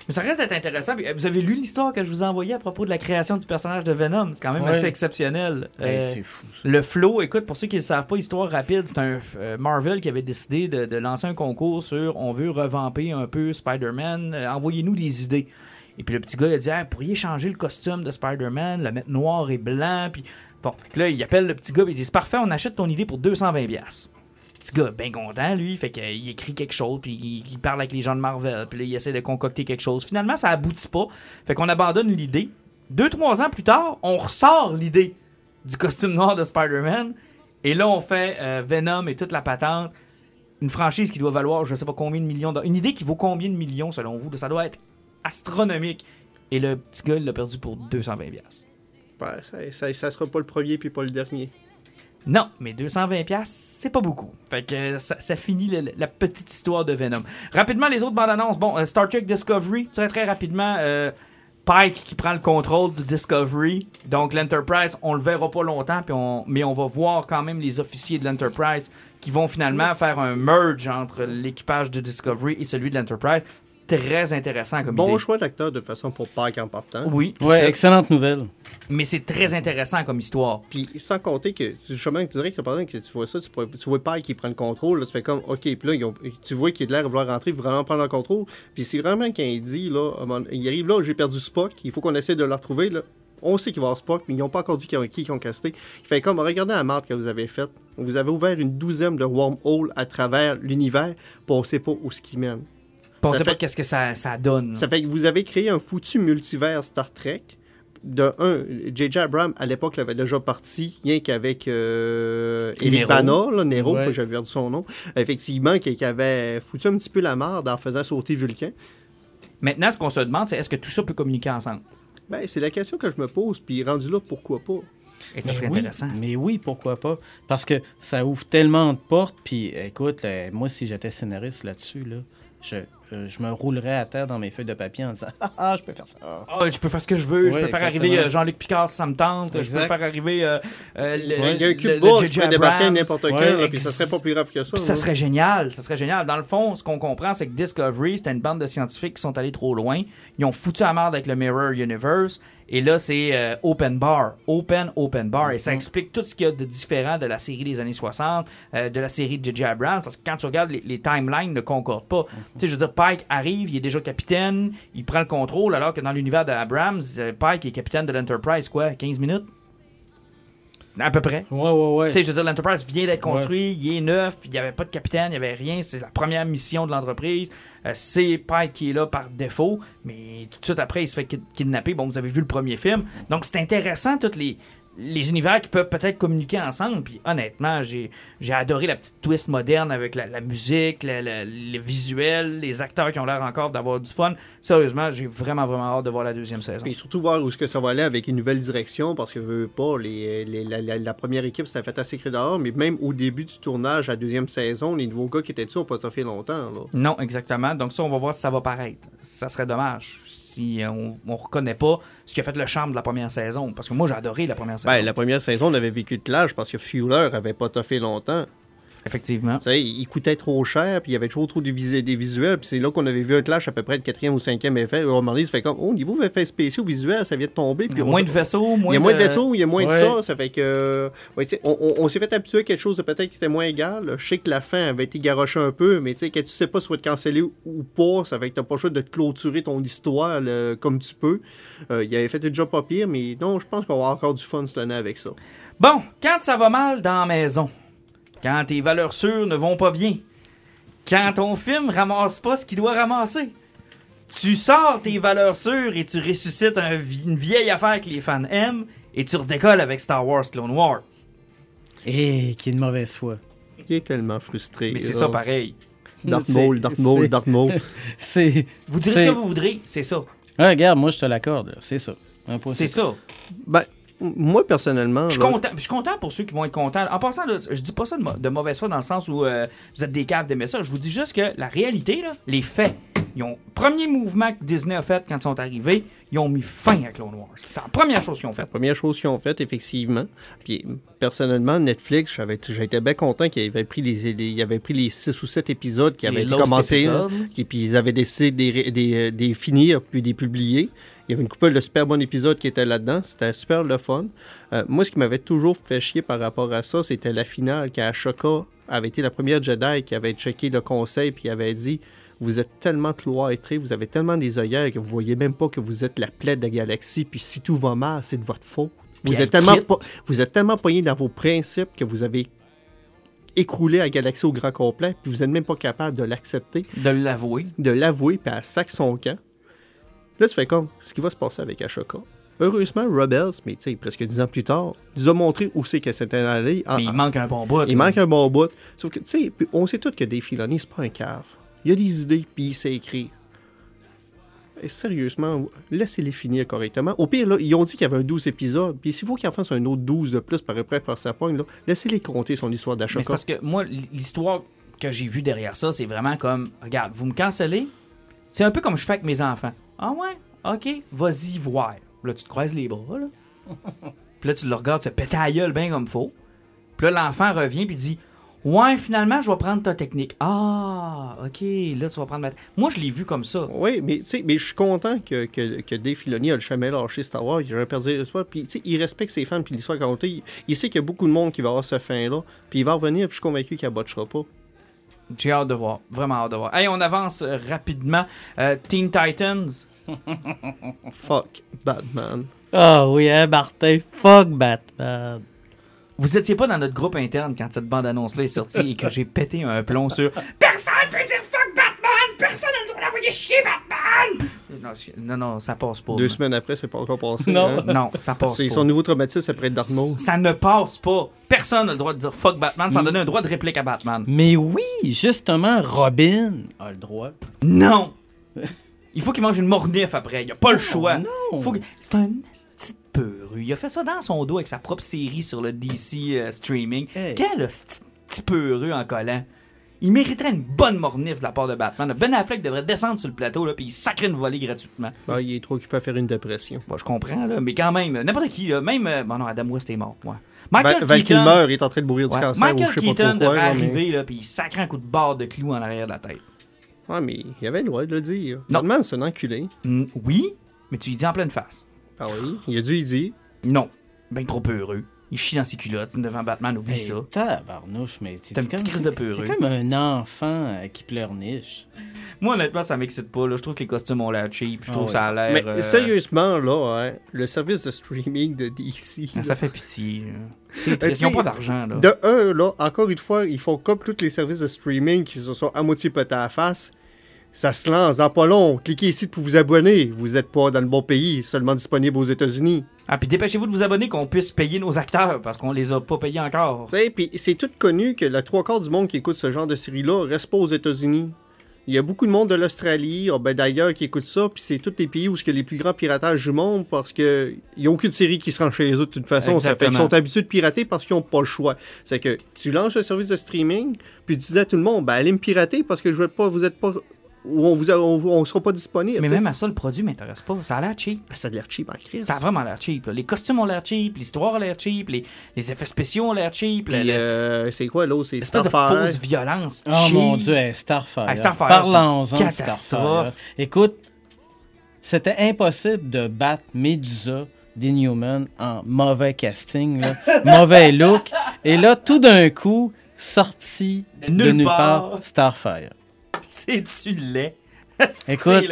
Mais ça reste d'être intéressant. Euh, Vous avez lu l'histoire que je vous ai envoyée à propos de la création du personnage de Venom? C'est quand même Ouais. assez exceptionnel. Hey, Euh, c'est fou. ça. le flow, écoute, pour ceux qui ne savent pas, histoire rapide, c'est un euh, Marvel qui avait décidé de, de lancer un concours sur on veut revamper un peu Spider-Man, euh, envoyez-nous des idées. Et puis le petit gars il a dit ah, pourriez changer le costume de Spider-Man, le mettre noir et blanc. Puis bon, fait que là, il appelle le petit gars et il dit c'est parfait, on achète ton idée pour 220$. Petit gars, bien content, lui, fait qu'il écrit quelque chose, puis il, parle avec les gens de Marvel, puis il essaie de concocter quelque chose. Finalement, ça aboutit pas. Fait qu'on abandonne l'idée. Deux, trois ans plus tard, on ressort l'idée du costume noir de Spider-Man. Et là, on fait euh, Venom et toute la patente. Une franchise qui doit valoir, je sais pas combien de millions. Une idée qui vaut combien de millions selon vous? Ça doit être astronomique. Et le petit gars, il l'a perdu pour 220$. piastres. Ben, ça, ça, ça sera pas le premier puis pas le dernier. Non, mais 220$, piastres, c'est pas beaucoup. Fait que euh, ça, ça finit la petite histoire de Venom. Rapidement, les autres bandes annonces. Bon, euh, Star Trek Discovery, très très rapidement. euh, Pike qui prend le contrôle de Discovery. Donc l'Enterprise, on le verra pas longtemps, puis on, mais on va voir quand même les officiers de l'Enterprise qui vont finalement faire un merge entre l'équipage de Discovery et celui de l'Enterprise. Très intéressant comme Bon idée. choix d'acteur de façon pour Pike en partant. Oui, Ouais, excellente nouvelle. mais c'est très intéressant comme histoire. Puis sans compter que, justement, tu dirais que pendant que tu vois ça, tu, pourrais- tu vois Pike qui prend le contrôle, là, tu fais comme, OK, puis là, ils ont- tu vois qu'il a de l'air de vouloir rentrer, vraiment prendre le contrôle. Puis c'est vraiment quand il dit, là, il arrive là, j'ai perdu Spock, il faut qu'on essaie de le retrouver, là. On sait qu'il va avoir Spock, mais ils n'ont pas encore dit qui ont, qui qu'ils ont casté. Il fait comme, regardez la marque que vous avez faite. Vous avez ouvert une douzaine de wormholes à travers l'univers, puis on sait pas où ce qui mène. On Ça sait pas fait- qu'est-ce que ça, ça donne. Ça fait que vous avez créé un foutu multivers Star Trek. De un, J.J. Abrams, à l'époque, l'avait déjà parti, rien qu'avec euh, Eric Nero. Bana, là, Nero, Ouais. j'avais perdu son nom. Effectivement, qui, qui avait foutu un petit peu la merde en faisant sauter Vulcain. Maintenant, ce qu'on se demande, c'est est-ce que tout ça peut communiquer ensemble? Ben, c'est la question que je me pose, puis rendu là, pourquoi pas? Et ça Mais serait oui, intéressant. Mais oui, pourquoi pas? Parce que ça ouvre tellement de portes. Puis écoute, là, moi, si j'étais scénariste là-dessus, là, je, euh, je me roulerais à terre dans mes feuilles de papier en disant Ah, ah, je peux faire ça. Ah, je peux faire ce que je veux, je Ouais, peux faire exactement. arriver euh, Jean-Luc Picard si ça me tente, je peux Exact. faire arriver euh, euh, le, Il y a un le- cube qui peut débarquer n'importe quand, Ouais, puis ça serait pas plus grave que ça. Puis ça serait génial, ça serait génial. Dans le fond, ce qu'on comprend, c'est que Discovery, c'était une bande de scientifiques qui sont allés trop loin. Ils ont foutu la merde avec le Mirror Universe. Et là, c'est euh, open bar. Open, open bar. Et ça Mhm. explique tout ce qu'il y a de différent de la série des années 60, euh, de la série de J.J. Abrams. Parce que quand tu regardes, les, les timelines ne concordent pas. Mhm. Tu sais, je veux dire, Pike arrive, il est déjà capitaine, il prend le contrôle, alors que dans l'univers de Abrams, euh, Pike est capitaine de l'Enterprise, quoi, 15 minutes? À peu près. Ouais, ouais, ouais. Tu sais, je veux dire, l'Enterprise vient d'être construit, il est neuf, il n'y avait pas de capitaine, il n'y avait rien, c'est la première mission de l'entreprise. Euh, c'est Pike qui est là par défaut, mais tout de suite après, il se fait kid- kidnapper. Bon, vous avez vu le premier film. Donc, c'est intéressant, toutes les, les univers qui peuvent peut-être communiquer ensemble. Puis honnêtement, j'ai j'ai adoré la petite twist moderne avec la, la musique, la- la- les visuels, les acteurs qui ont l'air encore d'avoir du fun. Sérieusement, j'ai vraiment, vraiment hâte de voir la deuxième saison. Et surtout voir où est-ce que ça va aller avec une nouvelle direction, parce que veux pas, les, les- la, première équipe s'était fait assez dehors, mais même au début du tournage, la deuxième saison, les nouveaux gars qui étaient dessus n'ont pas fait longtemps. Là. Non, exactement. Donc ça, on va voir si ça va paraître. Ça serait dommage si on, on reconnaît pas ce qui a fait le charme de la première saison. Parce que moi, j'ai adoré la première saison. Ben, la première saison, on avait vécu de clash parce que Fueler avait pas toffé longtemps. Effectivement. Sais, il coûtait trop cher, puis il y avait toujours trop de vis- des visuels, puis c'est là qu'on avait vu un clash à peu près le quatrième ou cinquième effet. Moment donné, ça fait comme, oh, au niveau effets spéciaux, visuels, ça vient de tomber. Il Puis y a on- moins de vaisseaux, moins Il y a moins de vaisseaux, il y a moins Ouais. de ça. Ça fait que. ouais, on on- on s'est fait habituer à quelque chose de peut-être qui était moins égal. Je sais que la fin avait été garochée un peu, mais tu sais, que tu sais pas si tu vas te canceller ou- pas, ça fait que t'as pas le choix de clôturer ton histoire là, comme tu peux. Euh, il avait fait déjà pas pire, mais non, je pense qu'on va avoir encore du fun cette année avec ça. Bon, quand ça va mal dans la maison, quand tes valeurs sûres ne vont pas bien, quand ton film ramasse pas ce qu'il doit ramasser, tu sors tes valeurs sûres et tu ressuscites un une vieille affaire que les fans aiment et tu redécolles avec Star Wars Clone Wars. Et qui est de mauvaise foi. Il est tellement frustré. Mais c'est ça pareil. Darth Maul, Darth Maul, Darth Maul. C'est. Vous direz ce que vous voudrez, c'est ça. Ah, regarde, moi, je te l'accorde. C'est ça. C'est ça. Ben, moi, personnellement. Je suis content, je suis content pour ceux qui vont être contents. En passant, là, je dis pas ça de, de mauvaise foi dans le sens où euh, vous êtes des caves d'aimer ça. Je vous dis juste que la réalité, là, les faits, ils ont premier mouvement que Disney a fait quand ils sont arrivés, ils ont mis fin à Clone Wars. C'est la première chose qu'ils ont faite. Première chose qu'ils ont faite, effectivement. Puis, personnellement, Netflix, j'avais j'étais bien content qu'ils avaient pris les, les- ils avaient pris les 6 ou 7 épisodes qui avaient été lost commencés. épisodes. Et puis, ils avaient décidé de les, des finir, puis de les publier. Il y avait une couple de super bons épisodes qui étaient là-dedans. C'était super le fun. Euh, moi, ce qui m'avait toujours fait chier par rapport à ça, c'était la finale quand Ashoka avait été la première Jedi qui avait checké le conseil puis avait dit Vous êtes tellement cloîtrés, vous avez tellement des œillères que vous voyez même pas que vous êtes la plaie de la galaxie, puis si tout va mal, c'est de votre faute. Vous êtes, tellement po- vous êtes tellement poigné dans vos principes que vous avez écroulé la galaxie au grand complet, puis vous n'êtes même pas capable de l'accepter De l'avouer. de l'avouer, puis elle sac son camp. Là, tu fais comme ce qui va se passer avec Ashoka. Heureusement, Rebels, mais tu sais, presque dix ans plus tard, nous a montré où c'est que c'était allé. En- Mais il en- manque un bon bout. Ah, il manque un bon bout. Sauf que, tu sais, on sait tous que Dave Filoni, c'est pas un cave. Il a des idées, puis il sait écrire. Et sérieusement, laissez-les finir correctement. Au pire, là, ils ont dit qu'il y avait un 12 épisodes, puis s'il faut qu'ils en fassent un autre 12 de plus par après par sa pogne, là, laissez-les compter son histoire Mais d'Ashoka. parce que moi, l'histoire que j'ai vue derrière ça, c'est vraiment comme, regarde, vous me cancellez, c'est un peu comme je fais avec mes enfants. Ah ouais? Ok, vas-y voir. Là, tu te croises les bras, là. Puis là, tu le regardes à la gueule bien comme faut. Puis là, l'enfant revient puis dit, ouais, finalement, je vais prendre ta technique. Ah, ok, là, tu vas prendre ma... Moi, je l'ai vu comme ça. Oui, mais, tu sais, mais je suis content que, que, que Dave Filoni a jamais lâché Star Wars. Il aurait perdu l'espoir. Puis, tu sais, il respecte ses fans puis l'histoire qu'il a contée. Il, il sait qu'il y a beaucoup de monde qui va avoir ce fin-là. Puis, il va revenir. Puis, je suis convaincu qu'il abotchera pas. J'ai hâte de voir. Vraiment hâte de voir. Hey, on avance rapidement. Euh, Teen Titans. Fuck Batman. Ah oui, hein, Martin? Fuck Batman. Vous étiez pas dans notre groupe interne quand cette bande-annonce-là est sortie et que j'ai pété un plomb sur Personne peut dire fuck Batman! Personne n'a le droit d'envoyer chier Batman! Non, non, ça passe pas. Deux semaines après, c'est pas encore passé. Non. hein? Non, ça passe C'est pas. son nouveau traumatisme après Darth Maul. Ça ne passe pas. Personne n'a le droit de dire fuck Batman sans Mm. donner un droit de réplique à Batman. Mais oui, justement, Robin a le droit. Non! Il faut qu'il mange une mornif après. Il a pas le choix. non. C'est un petit peureux. Il a fait ça dans son dos avec sa propre série sur le DC euh, streaming. Hey. Quel petit peureux en collant? Il mériterait une bonne mornif de la part de Batman. Ben Affleck devrait descendre sur le plateau là, puis il sacrer une volée gratuitement. Ah, il est trop occupé à faire une dépression. Bon, je comprends, là, mais quand même, n'importe qui, là, même. euh, bon, non, Adam West est mort. Ouais. Michael Val, Keaton, Kilmer est en train de mourir du ouais, cancer Michael ou je sais pas Keaton trop quoi. devrait mais- arriver, là, puis il sacre un coup de barre de clou en arrière de la tête. Ah, mais il avait le droit de le dire. Non. Batman, c'est un enculé. Mm, oui, mais tu lui dis en pleine face. Ah oui, il a dû y dire. Non. Ben trop peureux. Il chie dans ses culottes devant Batman, oublie Hey, ça. Tabarnouche, mais T'es un petit crise de peureux. C'est comme un enfant euh, qui pleurniche. Moi, honnêtement, ça m'excite pas. Là. Je trouve que les costumes ont l'air cheap. Je Ah trouve ouais. que ça a l'air. Mais euh, sérieusement, là, hein, le service de streaming de DC. Ah, là, Ça fait pitié. Euh. Ils ont tu pas d'argent. là. De un, là, encore une fois, ils font comme tous les services de streaming qui se sont à moitié pétés à la face. Ça se lance dans pas long. Cliquez ici pour vous abonner. Vous n'êtes pas dans le bon pays, seulement disponible aux États-Unis. Ah, puis dépêchez-vous de vous abonner qu'on puisse payer nos acteurs parce qu'on les a pas payés encore. Tu puis c'est tout connu que le trois quarts du monde qui écoute ce genre de série-là reste pas aux États-Unis. Il y a beaucoup de monde de l'Australie, ah, ben, d'ailleurs, qui écoute ça, puis c'est tous les pays où il y a les plus grands piratages du monde parce que il y a aucune série qui se rend chez eux de toute façon. Ça fait qu'ils Exactement. sont habitués de pirater parce qu'ils n'ont pas le choix. C'est que tu lances un service de streaming, puis tu dis à tout le monde, ben allez me pirater parce que je vais pas, vous êtes pas, ou on vous, a- on, on sera pas disponible. Mais même à ça, le produit m'intéresse pas. Ça a l'air cheap. ben, ça a l'air cheap en crise. Ça a vraiment l'air cheap. là. Les costumes ont l'air cheap, l'histoire a l'air cheap, les, les effets spéciaux ont l'air cheap. Puis, euh, c'est quoi l'autre? C'est L'espèce de Starfire. fausse violence. Oh cheap. mon dieu, hey, Starfire. Hey, Starfire, Parlons-en catastrophe. Starfire. Écoute, c'était impossible de battre Medusa d'Inhuman en mauvais casting, là, mauvais look. Et là, tout d'un coup, sorti De de nulle nulle, part. part. Starfire. C'est-tu laid? C'est Écoute,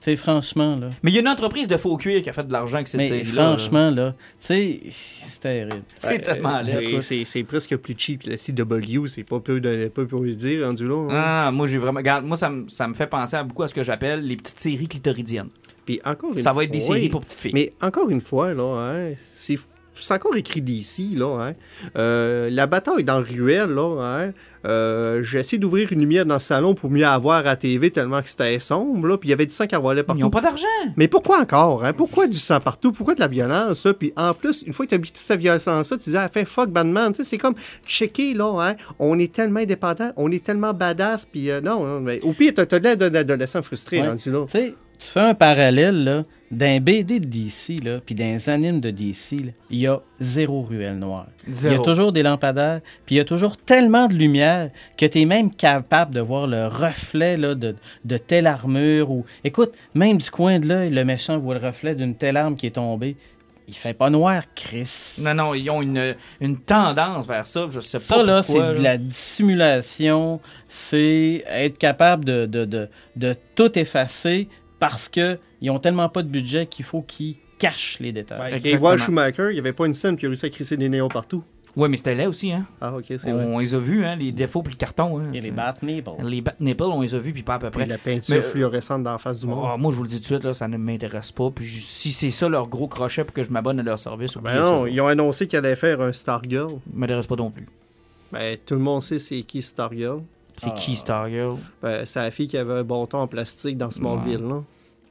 sais, franchement, là. Mais il y a une entreprise de faux cuir qui a fait de l'argent avec cette là. franchement, là, tu sais, c'est terrible. C'est tellement euh, laid. c'est-. C'est c'est presque plus cheap que la CW, c'est pas peu de pas peu dire rendu là. hein. Ah, moi, j'ai vraiment. Regarde, moi, ça, me- ça me fait penser à beaucoup à ce que j'appelle les petites séries clitoridiennes. Puis encore une Ça va être des séries pour petites filles. Mais encore une fois, là, hein, c'est c'est encore écrit d'ici, là. Hein. Euh, la bataille dans Ruelle, là, hein, euh, j'ai essayé d'ouvrir une lumière dans le salon pour mieux avoir à la TV tellement que c'était sombre, là, puis il y avait du sang qui envolait Ils partout. n'ont pas d'argent. Mais pourquoi encore? Hein? Pourquoi du sang partout? Pourquoi de la violence? Là? Puis en plus, une fois que tu as toute cette violence-là, tu dis, ah, fait fuck Batman. Tu sais, c'est comme checker, là, hein? on est tellement indépendant, on est tellement badass, puis euh, non, non, mais au pire, t'as t'as l'air d'un adolescent frustré Ouais. rendu là. Tu sais, tu fais un parallèle, là, d'un BD de DC, là, puis d'un anime de DC, il y a zéro ruelle noire. Il y a toujours des lampadaires, puis il y a toujours tellement de lumière que tu es même capable de voir le reflet là, de, de telle armure. Ou... Écoute, même du coin de l'œil, le méchant voit le reflet d'une telle arme qui est tombée. Il fait pas noir, Chris. Non, non, ils ont une, une tendance vers ça. Je sais pas. Ça, là, c'est de la dissimulation. C'est être capable de, de, de, de tout effacer parce qu'ils ont tellement pas de budget qu'il faut qu'ils cachent les détails. Ouais, et voir Schumacher, il n'y avait pas une scène qui a réussi à crisser des néons partout. Ouais, mais c'était laid aussi, hein. Ah, ok, c'est vrai. On les a vus, hein, les défauts puis le carton. Hein. Et les bat nipples. Les bat nipples, on les a vus, puis pas à peu près. la peinture Mais, euh, fluorescente dans la face du monde. Ah, moi, je vous le dis tout de suite, là, ça ne m'intéresse pas. Puis si c'est ça leur gros crochet pour que je m'abonne à leur service, ben non, ça. ils ont annoncé qu'ils allaient faire un Stargirl. m'intéresse pas non plus. Ben, tout le monde sait c'est qui Stargirl. C'est Ah. qui Stargirl? Ben, c'est la fille qui avait un bâton en plastique dans Smallville, là.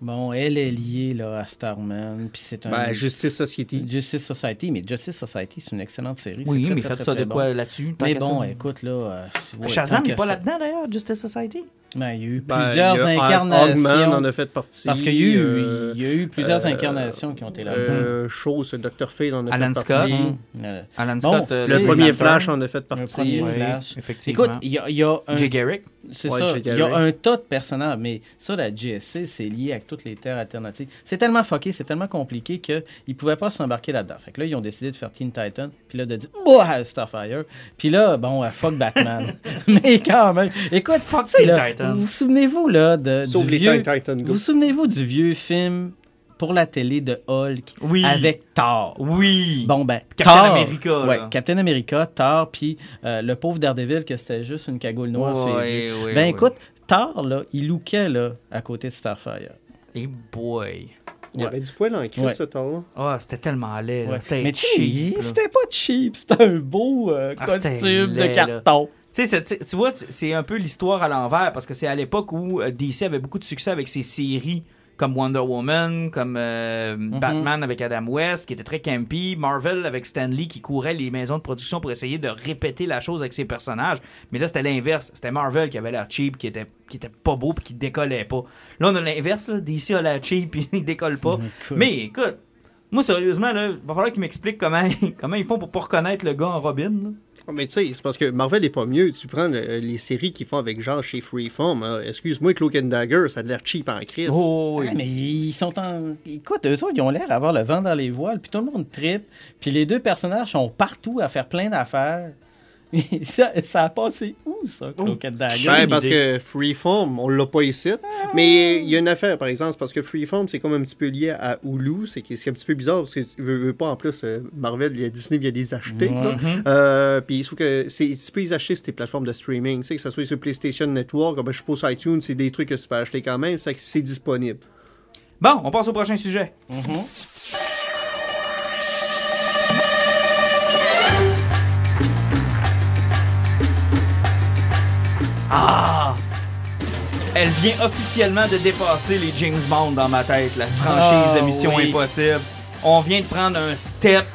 Bon, elle est liée là, à Starman, puis c'est un... Ben, Justice Society. Justice Society, mais Justice Society, c'est une excellente série. Oui, très, mais très, faites très, ça très de bon. quoi là-dessus? Mais bon, ça. écoute, là... euh, ouais, Shazam n'est pas là-dedans d'ailleurs, Justice Society? Ben, il y a eu Ben, plusieurs a incarnations. Hogman en a fait partie. Parce qu'il y, a eu- euh, il y a eu plusieurs euh, incarnations qui ont été là. Euh, chose, Dr. Fate en a Alan fait Scott. partie. Euh, Alan Bon, Scott. euh, Le premier Lantern. Flash en a fait Le partie. premier Oui, Flash. effectivement. Écoute, il y a, il y a un... Jay Garrick. C'est Ouais, ça. Il y a un tas de personnages, mais ça, la GSC, c'est lié avec toutes les terres alternatives. C'est tellement fucké, c'est tellement compliqué qu'ils ne pouvaient pas s'embarquer là-dedans. Fait que là, ils ont décidé de faire Teen Titan, puis là, de dire « Ouah, Starfire ». Puis là, bon, fuck Batman. mais quand même, écoute, Fuck Teen là, Titan. Vous vous souvenez-vous, là, de, Sauf du les vieux... Vous Go. vous souvenez-vous du vieux film pour la télé de Hulk Oui. avec Thor? Oui. Bon, ben, Captain Thor, America, Ouais, là. Captain America, Thor, puis euh, le pauvre Daredevil, que c'était juste une cagoule noire sur les yeux. ouais, ben ouais. écoute, Thor, là, il lookait là, à côté de Starfire. Et boy. Il y avait du poil en Ouais. ce temps-là. Ah, c'était tellement laid. C'était Mais tu sais, cheap. c'était pas cheap, c'était un beau euh, Ah, costume laid, de carton. Tu vois, c'est- un peu l'histoire à l'envers parce que c'est à l'époque où euh, DC avait beaucoup de succès avec ses séries comme Wonder Woman, comme euh, Mhm. Batman avec Adam West, qui était très campy, Marvel avec Stan Lee qui courait les maisons de production pour essayer de répéter la chose avec ses personnages. Mais là, c'était l'inverse. C'était Marvel qui avait l'air cheap, qui était, qui était pas beau puis qui décollait pas. Là, on a l'inverse. DC a l'air cheap puis il décolle pas. Écoute. Mais écoute, moi, sérieusement, là, va falloir qu'ils m'expliquent comment, comment ils font pour pas reconnaître le gars en Robin. là. Mais tu sais, c'est parce que Marvel est pas mieux. Tu prends le- les séries qu'ils font avec genre chez Freeform. hein. Excuse-moi, Cloak and Dagger, ça a l'air cheap en crise. Oh, oui. Ouais, mais ils sont en. Écoute, eux autres, ils ont l'air d'avoir le vent dans les voiles, puis tout le monde tripe. Puis les deux personnages sont partout à faire plein d'affaires. Ça, ça a passé où, ça, Cloquette Dagger? Ben, parce idée. que Freeform, on l'a pas ici. Mais il y a une affaire, par exemple, parce que Freeform, c'est comme un petit peu lié à Hulu. C'est qui- c'est un petit peu bizarre parce que tu veux, veux pas, en plus, euh, Marvel, il y a Disney, il y a des achetés. là. Mhm. Euh, Puis il se trouve que c'est- tu peux les acheter sur tes plateformes de streaming. Tu sais, que ce soit sur PlayStation Network, ben, je suppose iTunes, c'est des trucs que tu peux acheter quand même. C'est que c'est disponible. Bon, on passe au prochain sujet. Mhm. Ah! Elle vient officiellement de dépasser les James Bond dans ma tête, la franchise Ah, de Mission oui. Impossible. On vient de prendre un step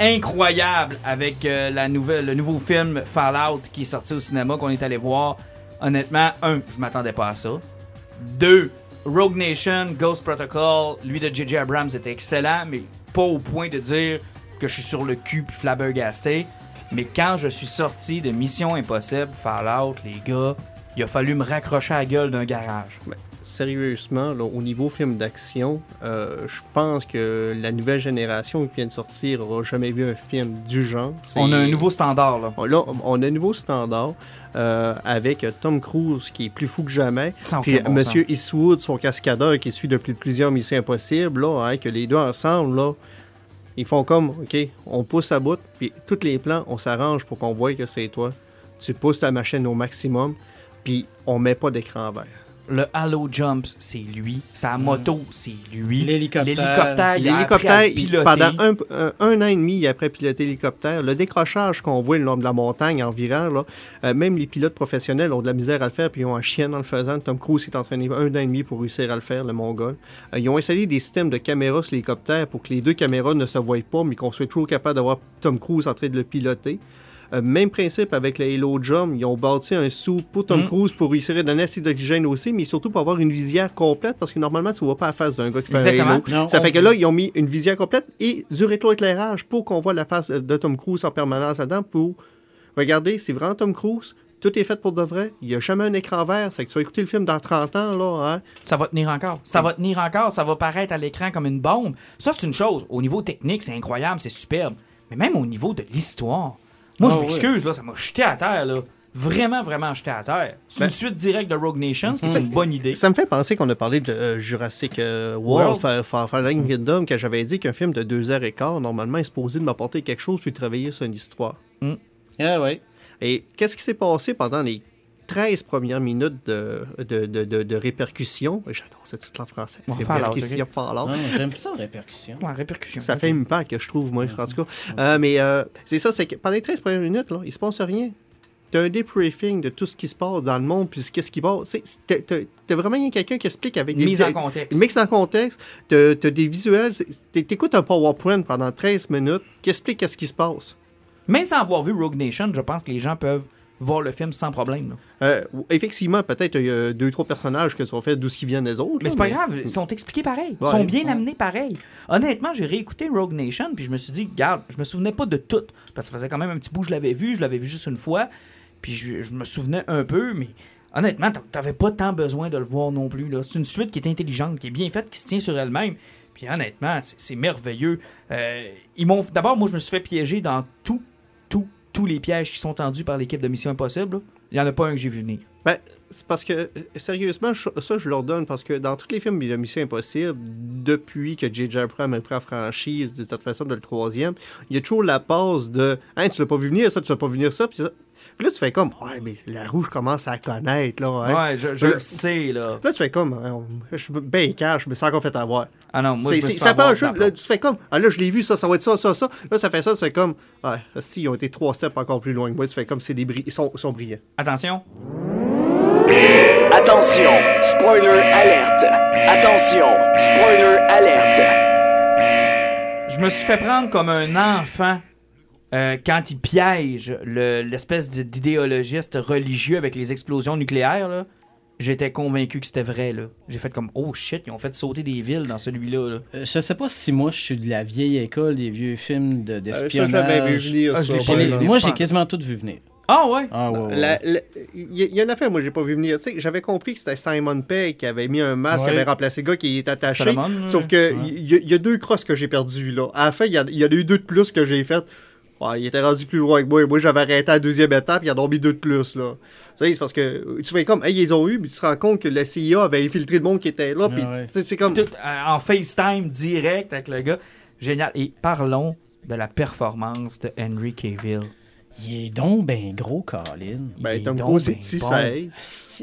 incroyable avec euh, la nouvelle, le nouveau film Fallout qui est sorti au cinéma qu'on est allé voir. Honnêtement, un, je m'attendais pas à ça. Deux, Rogue Nation, Ghost Protocol, lui de J.J. Abrams était excellent, mais pas au point de dire que je suis sur le cul puis flabbergasté. Mais quand je suis sorti de Mission Impossible, Fallout, les gars, il a fallu me raccrocher à la gueule d'un garage. Sérieusement, là, au niveau film d'action, euh, je pense que la nouvelle génération qui vient de sortir n'aura jamais vu un film du genre. On a un nouveau standard, là. On- Là, on a un nouveau standard euh, avec Tom Cruise qui est plus fou que jamais. Puis bon Monsieur Eastwood, son cascadeur qui suit depuis plusieurs missions impossibles, là, hein, que les deux ensemble, là, ils font comme, OK, on pousse à bout, puis tous les plans, on s'arrange pour qu'on voie que c'est toi. Tu pousses la machine au maximum, puis on met pas d'écran vert. Le Halo Jump, c'est lui. Sa moto, c'est lui. L'hélicoptère. L'hélicoptère, il pendant un, un- un an et demi, il a appris à piloter l'hélicoptère. Le décrochage qu'on voit le long de la montagne environ, là, euh, même les pilotes professionnels ont de la misère à le faire, puis ils ont un chien en le faisant. Tom Cruise s'est entraîné un an et demi pour réussir à le faire, le Mongol. Euh, ils ont installé des systèmes de caméras sur l'hélicoptère pour que les deux caméras ne se voient pas, mais qu'on soit toujours capable d'avoir Tom Cruise en train de le piloter. Euh, même principe avec le Halo Jump, ils ont bâti un sou pour Tom Mm. Cruise pour réussir à donner assez d'oxygène aussi, mais surtout pour avoir une visière complète, parce que normalement, tu ne vois pas la face d'un gars qui fait Exactement. un Halo. Non, Ça fait que là, ils ont mis une visière complète et du rétroéclairage pour qu'on voit la face de Tom Cruise en permanence là-dedans pour... Regardez, c'est vraiment Tom Cruise. Tout est fait pour de vrai. Il n'y a jamais un écran vert. C'est que tu vas écouter le film dans 30 ans, là, hein. Ça va tenir encore. Ça va tenir encore. Ça va paraître à l'écran comme une bombe. Ça, c'est une chose. Au niveau technique, c'est incroyable, c'est superbe. Mais même au niveau de l'histoire, moi, je Ah, m'excuse, là, ça m'a jeté à terre, là. Vraiment, vraiment jeté à terre. C'est Ben- une suite directe de Rogue Nation, ce qui est C'est- une bonne idée. Ça me fait penser qu'on a parlé de euh, Jurassic euh, World. World, Fa- Fa- Fallen Kingdom, que j'avais dit qu'un film de 2h15, normalement, est supposé de m'apporter quelque chose puis travailler sur une histoire. Ah ouais. Et qu'est-ce qui s'est passé pendant les 13 premières minutes de, de, de, de, de répercussion? J'adore ce titre en français. Bon, Répercussion, Fallout. J'aime ça, répercussion. Ouais, répercussion. Ça fait une que je trouve, moi, en tout cas. Euh, mais euh, c'est ça, c'est que pendant les 13 premières minutes, là, il se passe rien. T'as un débriefing de tout ce qui se passe dans le monde, puis qu'est-ce qui passe. T'as vraiment quelqu'un qui explique avec des... Mise en contexte. Mise en contexte, t'as des visuels. T'écoutes un PowerPoint pendant 13 minutes qui explique qu'est-ce qui se passe. Même sans avoir vu Rogue Nation, je pense que les gens peuvent voir le film sans problème. Euh, effectivement, peut-être il y a deux, trois personnages qui sont faits d'où ce qui viennent des autres. Mais c'est pas grave, ils sont expliqués pareil. Ils Ouais. sont bien Ouais. amenés pareil. Honnêtement, j'ai réécouté Rogue Nation, puis je me suis dit, regarde, je me souvenais pas de tout. Parce que ça faisait quand même un petit bout, je l'avais vu, je l'avais vu juste une fois, puis je, je me souvenais un peu, mais honnêtement, t'a- t'avais pas tant besoin de le voir non plus. C'est une suite qui est intelligente, qui est bien faite, qui se tient sur elle-même. Puis honnêtement, c'est merveilleux. Euh, ils m'ont D'abord, moi, je me suis fait piéger dans tout, tous les pièges qui sont tendus par l'équipe de Mission Impossible. Il y en a pas un que j'ai vu venir. Ben, c'est parce que, euh, sérieusement, je- ça, je leur donne parce que dans tous les films de Mission Impossible, depuis que J.J. Abrams a pris la franchise, de cette façon, de le troisième, il y a toujours la pause de Hein, tu l'as pas vu venir, ça, tu l'as pas vu venir, ça. Puis, ça. Puis là, tu fais comme Ouais, mais la roue, je commence à connaître, là. hein. Ouais, je, je Le- le sais, là. Là, tu fais comme Hein, Je suis bien cash, mais c'est encore fait avoir. Ah non, moi, C'est- je me suis ça fait un jeu, là, tu fais comme Ah là, je l'ai vu, ça, ça va être ça, ça, ça. Là, ça fait ça, tu fais comme Ouais, si, ils ont été trois steps encore plus loin que moi. Tu fais comme c'est des bri- ils sont, ils sont brillants. Attention. Attention, spoiler alerte. Attention, spoiler alerte. Je me suis fait prendre comme un enfant euh, quand il piège le- l'espèce d'idéologiste religieux avec les explosions nucléaires. là. J'étais convaincu que c'était vrai. là. J'ai fait comme oh shit, ils ont fait sauter des villes dans celui-là. là. Euh, Je sais pas si moi je suis de la vieille école des vieux films de- Euh, ça, j'avais vu d'espionnage. venir, Ah, ça, J'ai moi j'ai quasiment tout vu venir. Ah ouais? Ah ouais, ouais. La- la- Il y, a une affaire, moi, j'ai pas vu venir. Tu sais, j'avais compris que c'était Simon Pegg qui avait mis un masque, Ouais. qui avait remplacé le gars qui est attaché. Solomon, là. Sauf que il y, y a deux crosses que j'ai perdues, là. À la fin, il y, y en a eu deux de plus que j'ai faites. Ouais, il était rendu plus loin que moi. Et moi, j'avais arrêté à la deuxième étape, il y en a mis deux de plus, là. Tu sais, c'est parce que tu fais comme, hey, ils ont eu, mais tu te rends compte que la CIA avait infiltré le monde qui était là. Ah Puis, ouais. sais, c'est comme. Tout euh, en FaceTime direct avec le gars. Génial. Et parlons de la performance de Henry Cavill. Il est donc ben gros, Colin. Ben, Il est Tom donc Cruise, c'est ben petit, bon. ça aide.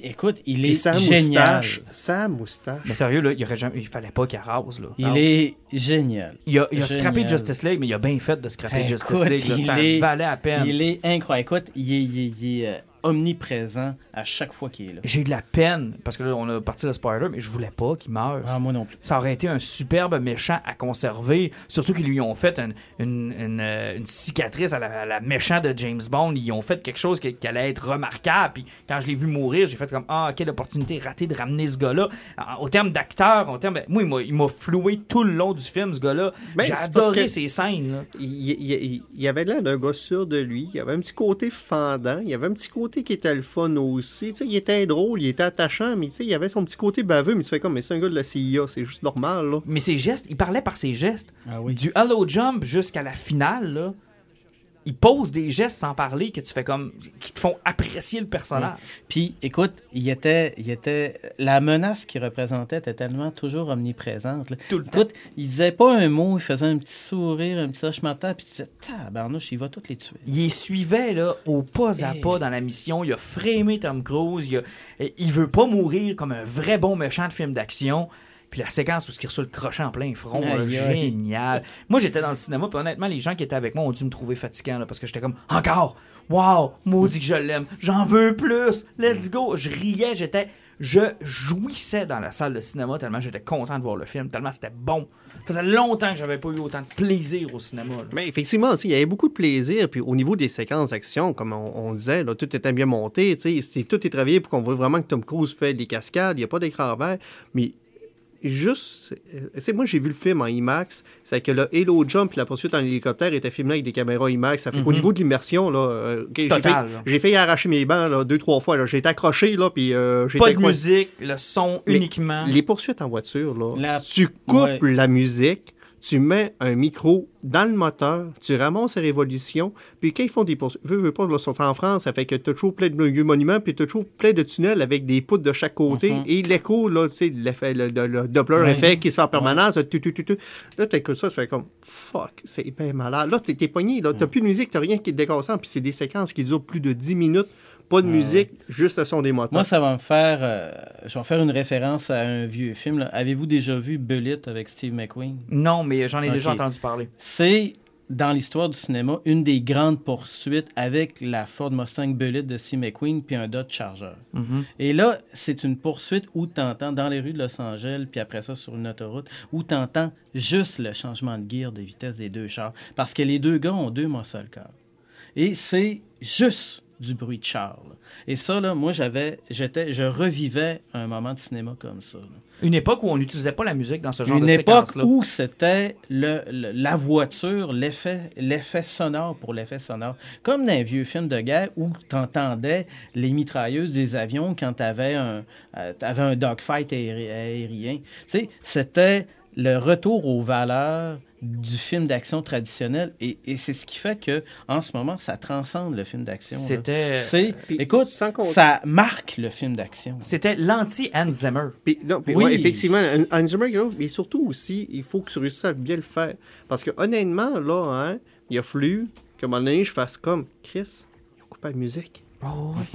Écoute, il est sa génial. moustache. Sa moustache. Mais sérieux, là, il, aurait jamais, il fallait pas qu'il rase. Là. Il Non. est génial. Il a, il a Génial. scrappé Justice League, mais il a bien fait de scraper Écoute, Justice League. là. ça est- valait à peine. Il est incroyable. Écoute, il est, il est- il est, euh, omniprésent à chaque fois qu'il est là. J'ai eu de la peine, parce que là, on a parti le spoiler, mais je voulais pas qu'il meure. Ah, moi non plus. Ça aurait été un superbe méchant à conserver. Surtout qu'ils lui ont fait une, une- une, euh, une cicatrice à la, à la méchant de James Bond. Ils ont fait quelque chose qui, qui allait être remarquable. Puis quand je l'ai vu mourir, j'ai fait comme Ah, quelle opportunité ratée de ramener ce gars-là. En- Au terme d'acteur, au terme. Moi, il m'a- il m'a floué tout le long du film, ce gars-là. Ben, J'ai adoré ces scènes. Là. Il, il- il- il avait l'air d'un gars sûr de lui. Il avait un petit côté fendant. Il avait un petit côté qui était le fun aussi. Tu sais, il était drôle, il était attachant, mais tu sais, il avait son petit côté baveux. Mais tu fais comme, mais c'est un gars de la CIA, c'est juste normal, là. Mais ses gestes, il parlait par ses gestes. Ah oui. Du Hello Jump jusqu'à la finale, là, il pose des gestes sans parler que tu fais comme. qui te font apprécier le personnage. Puis, écoute, il était, il était, la menace qu'il représentait était tellement toujours omniprésente. là. Tout le temps. Il disait pas un mot, il faisait un petit sourire, un petit hochement de tête, puis tu disais, tabarnouche, il va toutes les tuer. Il suivait là, au pas à pas dans la mission. Il a frémé Tom Cruise. Il, a- il veut pas mourir comme un vrai bon méchant de film d'action. Puis la séquence où il reçoit le crochet en plein front, là, génial. Moi, j'étais dans le cinéma, puis honnêtement, les gens qui étaient avec moi ont dû me trouver fatigant, là, parce que j'étais comme, encore, wow, maudit que je l'aime, j'en veux plus, let's go. Je riais, j'étais, je jouissais dans la salle de cinéma tellement j'étais content de voir le film, tellement c'était bon. Ça faisait longtemps que j'avais pas eu autant de plaisir au cinéma. là. Mais effectivement, il y avait beaucoup de plaisir. Puis au niveau des séquences d'action, comme on, on disait, là, tout était bien monté. Tout est travaillé pour qu'on voit vraiment que Tom Cruise fait des cascades. Il n'y a pas d'écran vert. Mais juste, euh, tu moi j'ai vu le film en IMAX, c'est que le Halo Jump et la poursuite en hélicoptère était filmé avec des caméras IMAX. Ça fait qu'au niveau de l'immersion, là, euh, ok, j'ai fait, arracher mes bancs là, deux, trois fois. là. J'ai été accroché, là, puis euh, j'ai Pas de musique, le son Mais uniquement. Les poursuites en voiture, là, La- tu coupes Ouais. la musique, tu mets un micro dans le moteur, tu ramasses les révolutions, puis quand ils font des poursuites, veux, veux pas, ils sont en France, ça fait que tu toujours plein de vieux monuments, puis tu toujours plein de tunnels avec des poutres de chaque côté, Mhm. et l'écho, là, tu sais, l'effet, le, le- le Doppler Ouais. effet qui se fait en permanence, tu, tu, tu, tu. là, t'écoutes ça, tu fais comme, fuck, c'est hyper malade. Là, t'es t'es pogné, là, t'as plus de musique, t'as rien qui est décassant, puis c'est des séquences qui durent plus de 10 minutes, pas de musique, juste le son des moteurs. Moi, ça va me faire, euh, je vais en faire une référence à un vieux film. Avez-vous déjà vu Bullet avec Steve McQueen? Non, mais j'en ai déjà entendu parler. C'est, dans l'histoire du cinéma, une des grandes poursuites avec la Ford Mustang Bullet de Steve McQueen puis un Dodge Charger. Mhm. Et là, c'est une poursuite où tu entends dans les rues de Los Angeles, puis après ça sur une autoroute, où tu entends juste le changement de gear de vitesse des deux chars. Parce que les deux gars ont deux muscle cars. Et c'est juste du bruit de char. là. Et ça, là, moi, j'avais, j'étais, je revivais un moment de cinéma comme ça. là. Une époque où on n'utilisait pas la musique dans ce genre Une de époque séquence-là. où c'était le, le- la voiture, l'effet, l'effet sonore pour l'effet sonore. Comme dans un vieux film de guerre où tu entendais les mitrailleuses des avions quand tu avais un, euh, un dogfight aéri- aérien. Tu sais, c'était le retour aux valeurs du film d'action traditionnel et, et c'est ce qui fait que en ce moment ça transcende le film d'action. C'était c'est Puis, écoute ça marque le film d'action. c'était l'anti-Hans Zimmer. Puis, non, puis Oui. ouais, effectivement, un- Hans Zimmer, mais surtout aussi, il faut que tu réussisses à bien le faire. Parce que honnêtement, là, hein, il a fallu qu'à un moment donné, je fasse comme Chris, ils ont coupé la musique.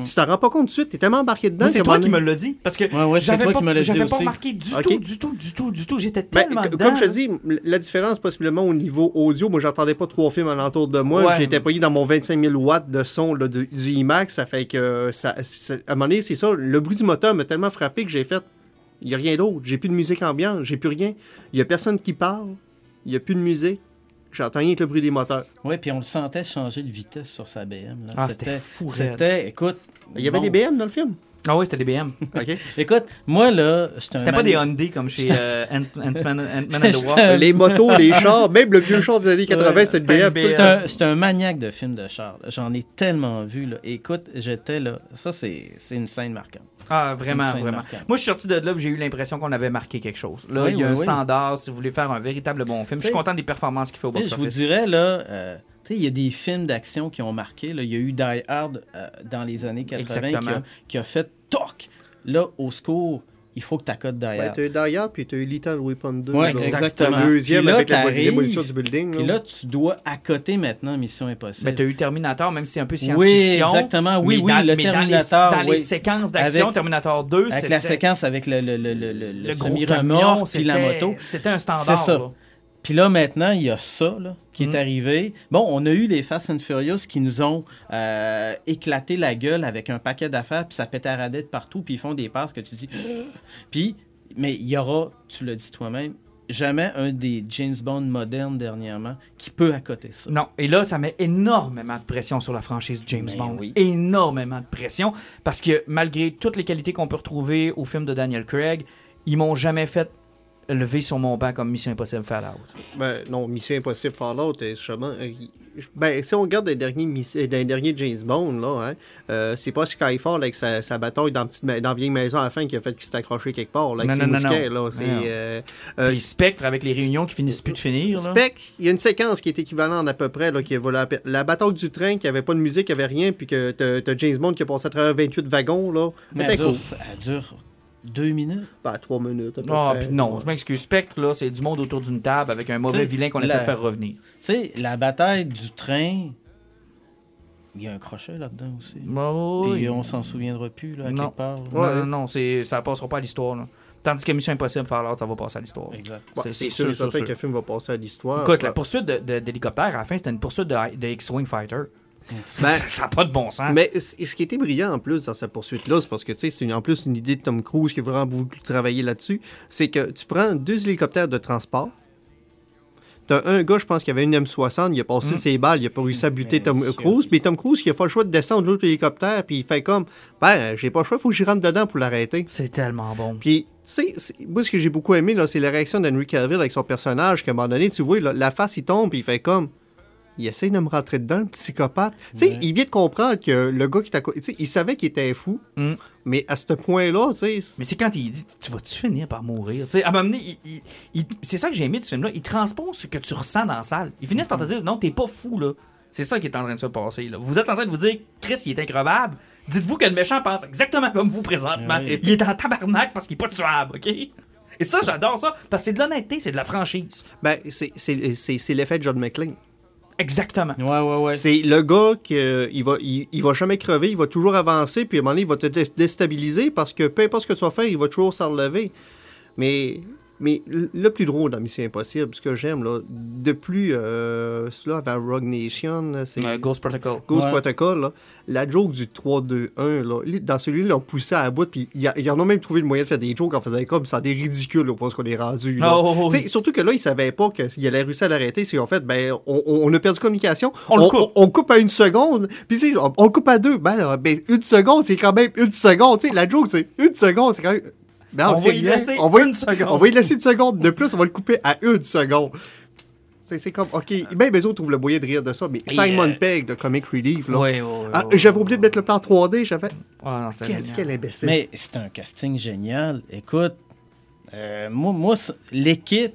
Tu t'en rends pas compte tout de suite, t'es tellement embarqué dedans c'est toi qui me l'as dit. Parce que Ouais, ouais, j'avais pas, qui me l'as dit j'avais pas remarqué du Ok. tout, du tout, du tout, du tout. J'étais Ben, tellement c- dedans. comme je te dis, la différence possiblement au niveau audio, moi j'entendais pas trois films alentour de moi, Ouais. j'étais payé dans mon 25 000 watts de son là, du, du IMAX, ça fait que ça, ça- à un moment donné, c'est ça, le bruit du moteur m'a tellement frappé que j'ai fait, il y a rien d'autre, j'ai plus de musique ambiante, j'ai plus rien, il y a personne qui parle, il y a plus de musique, j'entends rien que le bruit des moteurs. Oui, puis on le sentait changer de vitesse sur sa BM. là. Ah, c'était fou. C'était, écoute. Il y avait bon. des BM dans le film? Ah oui, c'était des BM. OK? Écoute, moi, là, C'était pas des Hyundai comme chez euh, Ant- Ant-Man and the Wasp. les motos, les chars, même le vieux char des années 80, Ouais, c'était le c'était un BM. J'étais un, un maniaque de films de char. là. J'en ai tellement vu. Là. Écoute, j'étais là. Ça, c'est c'est une scène marquante. Ah, vraiment, C'est une vraiment. marquante. Moi, je suis sorti de là j'ai eu l'impression qu'on avait marqué quelque chose. Là, Oui, il y a oui, un oui. standard si vous voulez faire un véritable bon film. Je suis content des performances qu'il fait au sais, Je vous box-office. dirais, là, euh, tu sais, il y a des films d'action qui ont marqué. Là. Il y a eu Die Hard euh, dans les années 80 qui Exactement. a, qui a fait toc. Là, au secours, il faut que tu accotes Hard. t'as eu Die Hard, puis t'as eu Little Weapon 2. Ouais, exactement. Le deuxième Puis là, avec la démolition du building. Puis là, tu dois accoter maintenant Mission Impossible. Mais tu as eu Terminator, même si c'est un peu Oui, science-fiction. exactement. Oui, mais oui, dans, le mais dans les- Terminator, Dans les, oui. séquences d'action, Terminator 2, Avec la c'était- séquence avec le, le, le, le, le, le gros camion, puis la c'était- moto. C'était un standard. C'est ça. là. Puis là, maintenant, il y a ça là, qui Mm. est arrivé. Bon, on a eu les Fast and Furious qui nous ont euh, éclaté la gueule avec un paquet d'affaires, puis ça pète à radette partout, puis ils font des passes que tu dis. puis, mais il y aura, tu l'as dit toi-même, jamais un des James Bond modernes dernièrement qui peut accoter ça. Non, et là, ça met énormément de pression sur la franchise James Ben Bond. oui. Énormément de pression. Parce que malgré toutes les qualités qu'on peut retrouver au film de Daniel Craig, ils m'ont jamais fait lever sur mon banc comme Mission Impossible Fallout. Ben, non, Mission Impossible Fallout, euh, justement. euh, ben, si on regarde les derniers, euh, les derniers James Bond, là, hein, euh, c'est pas Skyfall avec sa, sa bataille dans, petite dans la vieille maison à la fin qui a fait qu'il s'est accroché quelque part. Là, avec Non, ses non, non, mousquets, non. là. C'est, euh, euh, Spectre avec les réunions qui finissent plus de finir. là. Spec, il y a une séquence qui est équivalente à peu près, là, qui est voilà, la, la bataille du train, qui avait pas de musique, qui avait rien, puis que t'as t'as James Bond qui a passé à travers 28 wagons, là. Mais cool. dure, elle dure deux minutes? Ben, 3 minutes, à peu Ah, près. non, Ouais. je m'excuse. Spectre, là, c'est du monde autour d'une table avec un mauvais T'sais, vilain qu'on essaie la- de faire revenir. Tu sais, la bataille du train, il y a un crochet là-dedans aussi. Puis on s'en souviendra plus, là, à Non. quelque part. là. Non, Ouais. non, non, c'est- ça passera pas à l'histoire. là. Tandis que Mission Impossible Fallout, ça va passer à l'histoire. Exact. Ouais, c'est- sûr, sûr, sûr, que le film va passer à l'histoire. Écoute, la poursuite de- de- d'hélicoptère, à la fin, c'était une poursuite de, de X-Wing Fighter. Ben, ça n'a pas de bon sens. Mais ce qui était brillant en plus dans cette poursuite-là, c'est parce que c'est en plus une idée de Tom Cruise qui a vraiment voulu travailler là-dessus. C'est que tu prends deux hélicoptères de transport. T'as un gars, je pense, qui avait une M60, il a passé Mm. ses balles, il a pas réussi à buter Tom. Cruise. Puis Tom Cruise, il a pas le choix de descendre de l'autre hélicoptère, puis il fait comme, ben, j'ai pas le choix, faut que j'y rentre dedans pour l'arrêter. C'est tellement bon. Puis, tu sais, c'est- moi, ce que j'ai beaucoup aimé, là, c'est la réaction d'Henry Cavill avec son personnage, qu'à un moment donné, tu vois, là, la face, il tombe, puis il fait comme. Il essaie de me rentrer dedans, le psychopathe. Tu sais, Ouais. il vient de comprendre que le gars qui t'a. Tu sais, il savait qu'il était fou, Mm. mais à ce point-là, tu sais. Mais c'est quand il dit Tu vas-tu finir par mourir? Tu sais, À un moment donné, il- c'est ça que j'ai aimé de ce film-là. Il transpose ce que tu ressens dans la salle. Ils finissent par te dire Non, t'es pas fou, là. C'est ça qui est en train de se passer. Là. Vous êtes en train de vous dire Chris, il est increvable. Dites-vous que le méchant pense exactement comme vous présentement. Oui. Il est en tabarnak parce qu'il est pas tuable, OK? Et ça, j'adore ça. Parce que c'est de l'honnêteté, c'est de la franchise. Ben, c'est l'effet de John McClane. Exactement. Ouais, ouais, ouais. C'est le gars qui il va, il, il va jamais crever, il va toujours avancer, puis à un moment donné, il va te dé- déstabiliser parce que peu importe ce que tu vas faire, il va toujours s'en relever. Mais, mais le plus drôle dans Mission Impossible, ce que j'aime, là, de plus, euh, cela avant Rogue Nation, c'est Ghost Protocol. Ghost Ouais. Protocol, là, la joke du 3-2-1, là, dans celui-là, ils l'ont poussé à la bout, puis ils ils en ont même trouvé le moyen de faire des jokes en faisant comme ça, des ridicules, là, parce qu'on est rendu. là. Oh, oh, Tu sais, oui. Surtout que là, ils savaient pas qu'il allait réussir à l'arrêter. C'est en fait, ben, on, a perdu communication. On le coupe. On, on coupe à une seconde. Puis, on, on le coupe à deux. Ben, là, ben, une seconde, c'est quand même une seconde. Tu sais, la joke, c'est une seconde, c'est quand même. Non, On va y laisser on va, une seconde. On va y laisser une seconde. De plus, on va le couper à une seconde. C'est c'est comme, OK. Même les autres trouvent le moyen de rire de ça. Mais Et, Simon euh, Pegg de Comic Relief, là. Ah, J'avais oublié de mettre le plan 3D. J'avais. Ah, non, Quel, imbécile. Mais c'est un casting génial. Écoute, euh, moi, moi l'équipe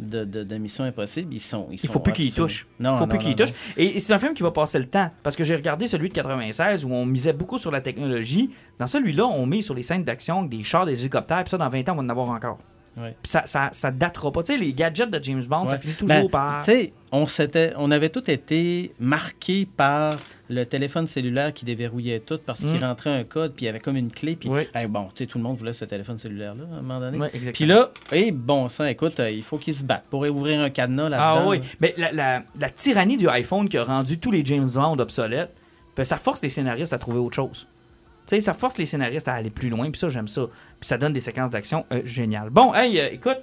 de, de, de Mission Impossible, ils sont. Ils Il sont faut plus qu'il y absolument- touche. Non, Il faut non, plus qu'il y non, touche. non. Et, c'est un film qui va passer le temps. Parce que j'ai regardé celui de 96 où on misait beaucoup sur la technologie. Dans celui-là, on met sur les scènes d'action des chars, des hélicoptères. Puis ça, dans 20 ans, on va en avoir encore. Ouais. Ça, ça, ça datera pas. Tu sais, les gadgets de James Bond, ça finit toujours Ben, par. Tu sais, on, on avait tous été marqués par le téléphone cellulaire qui déverrouillait tout parce qu'il Mm. rentrait un code, puis il y avait comme une clé. Puis, hey, bon, tu sais, tout le monde voulait ce téléphone cellulaire-là à un moment donné. Exactement. Puis là, hey, bon sang, écoute, euh, il faut qu'ils se battent pour ouvrir un cadenas là-dedans. Ah oui. Mais la, la- la tyrannie du iPhone qui a rendu tous les James Bond obsolètes, ben, ça force les scénaristes à trouver autre chose. Tu sais, ça force les scénaristes à aller plus loin, puis ça, j'aime ça. Puis ça donne des séquences d'action euh, géniales. Bon, hey, euh, écoute,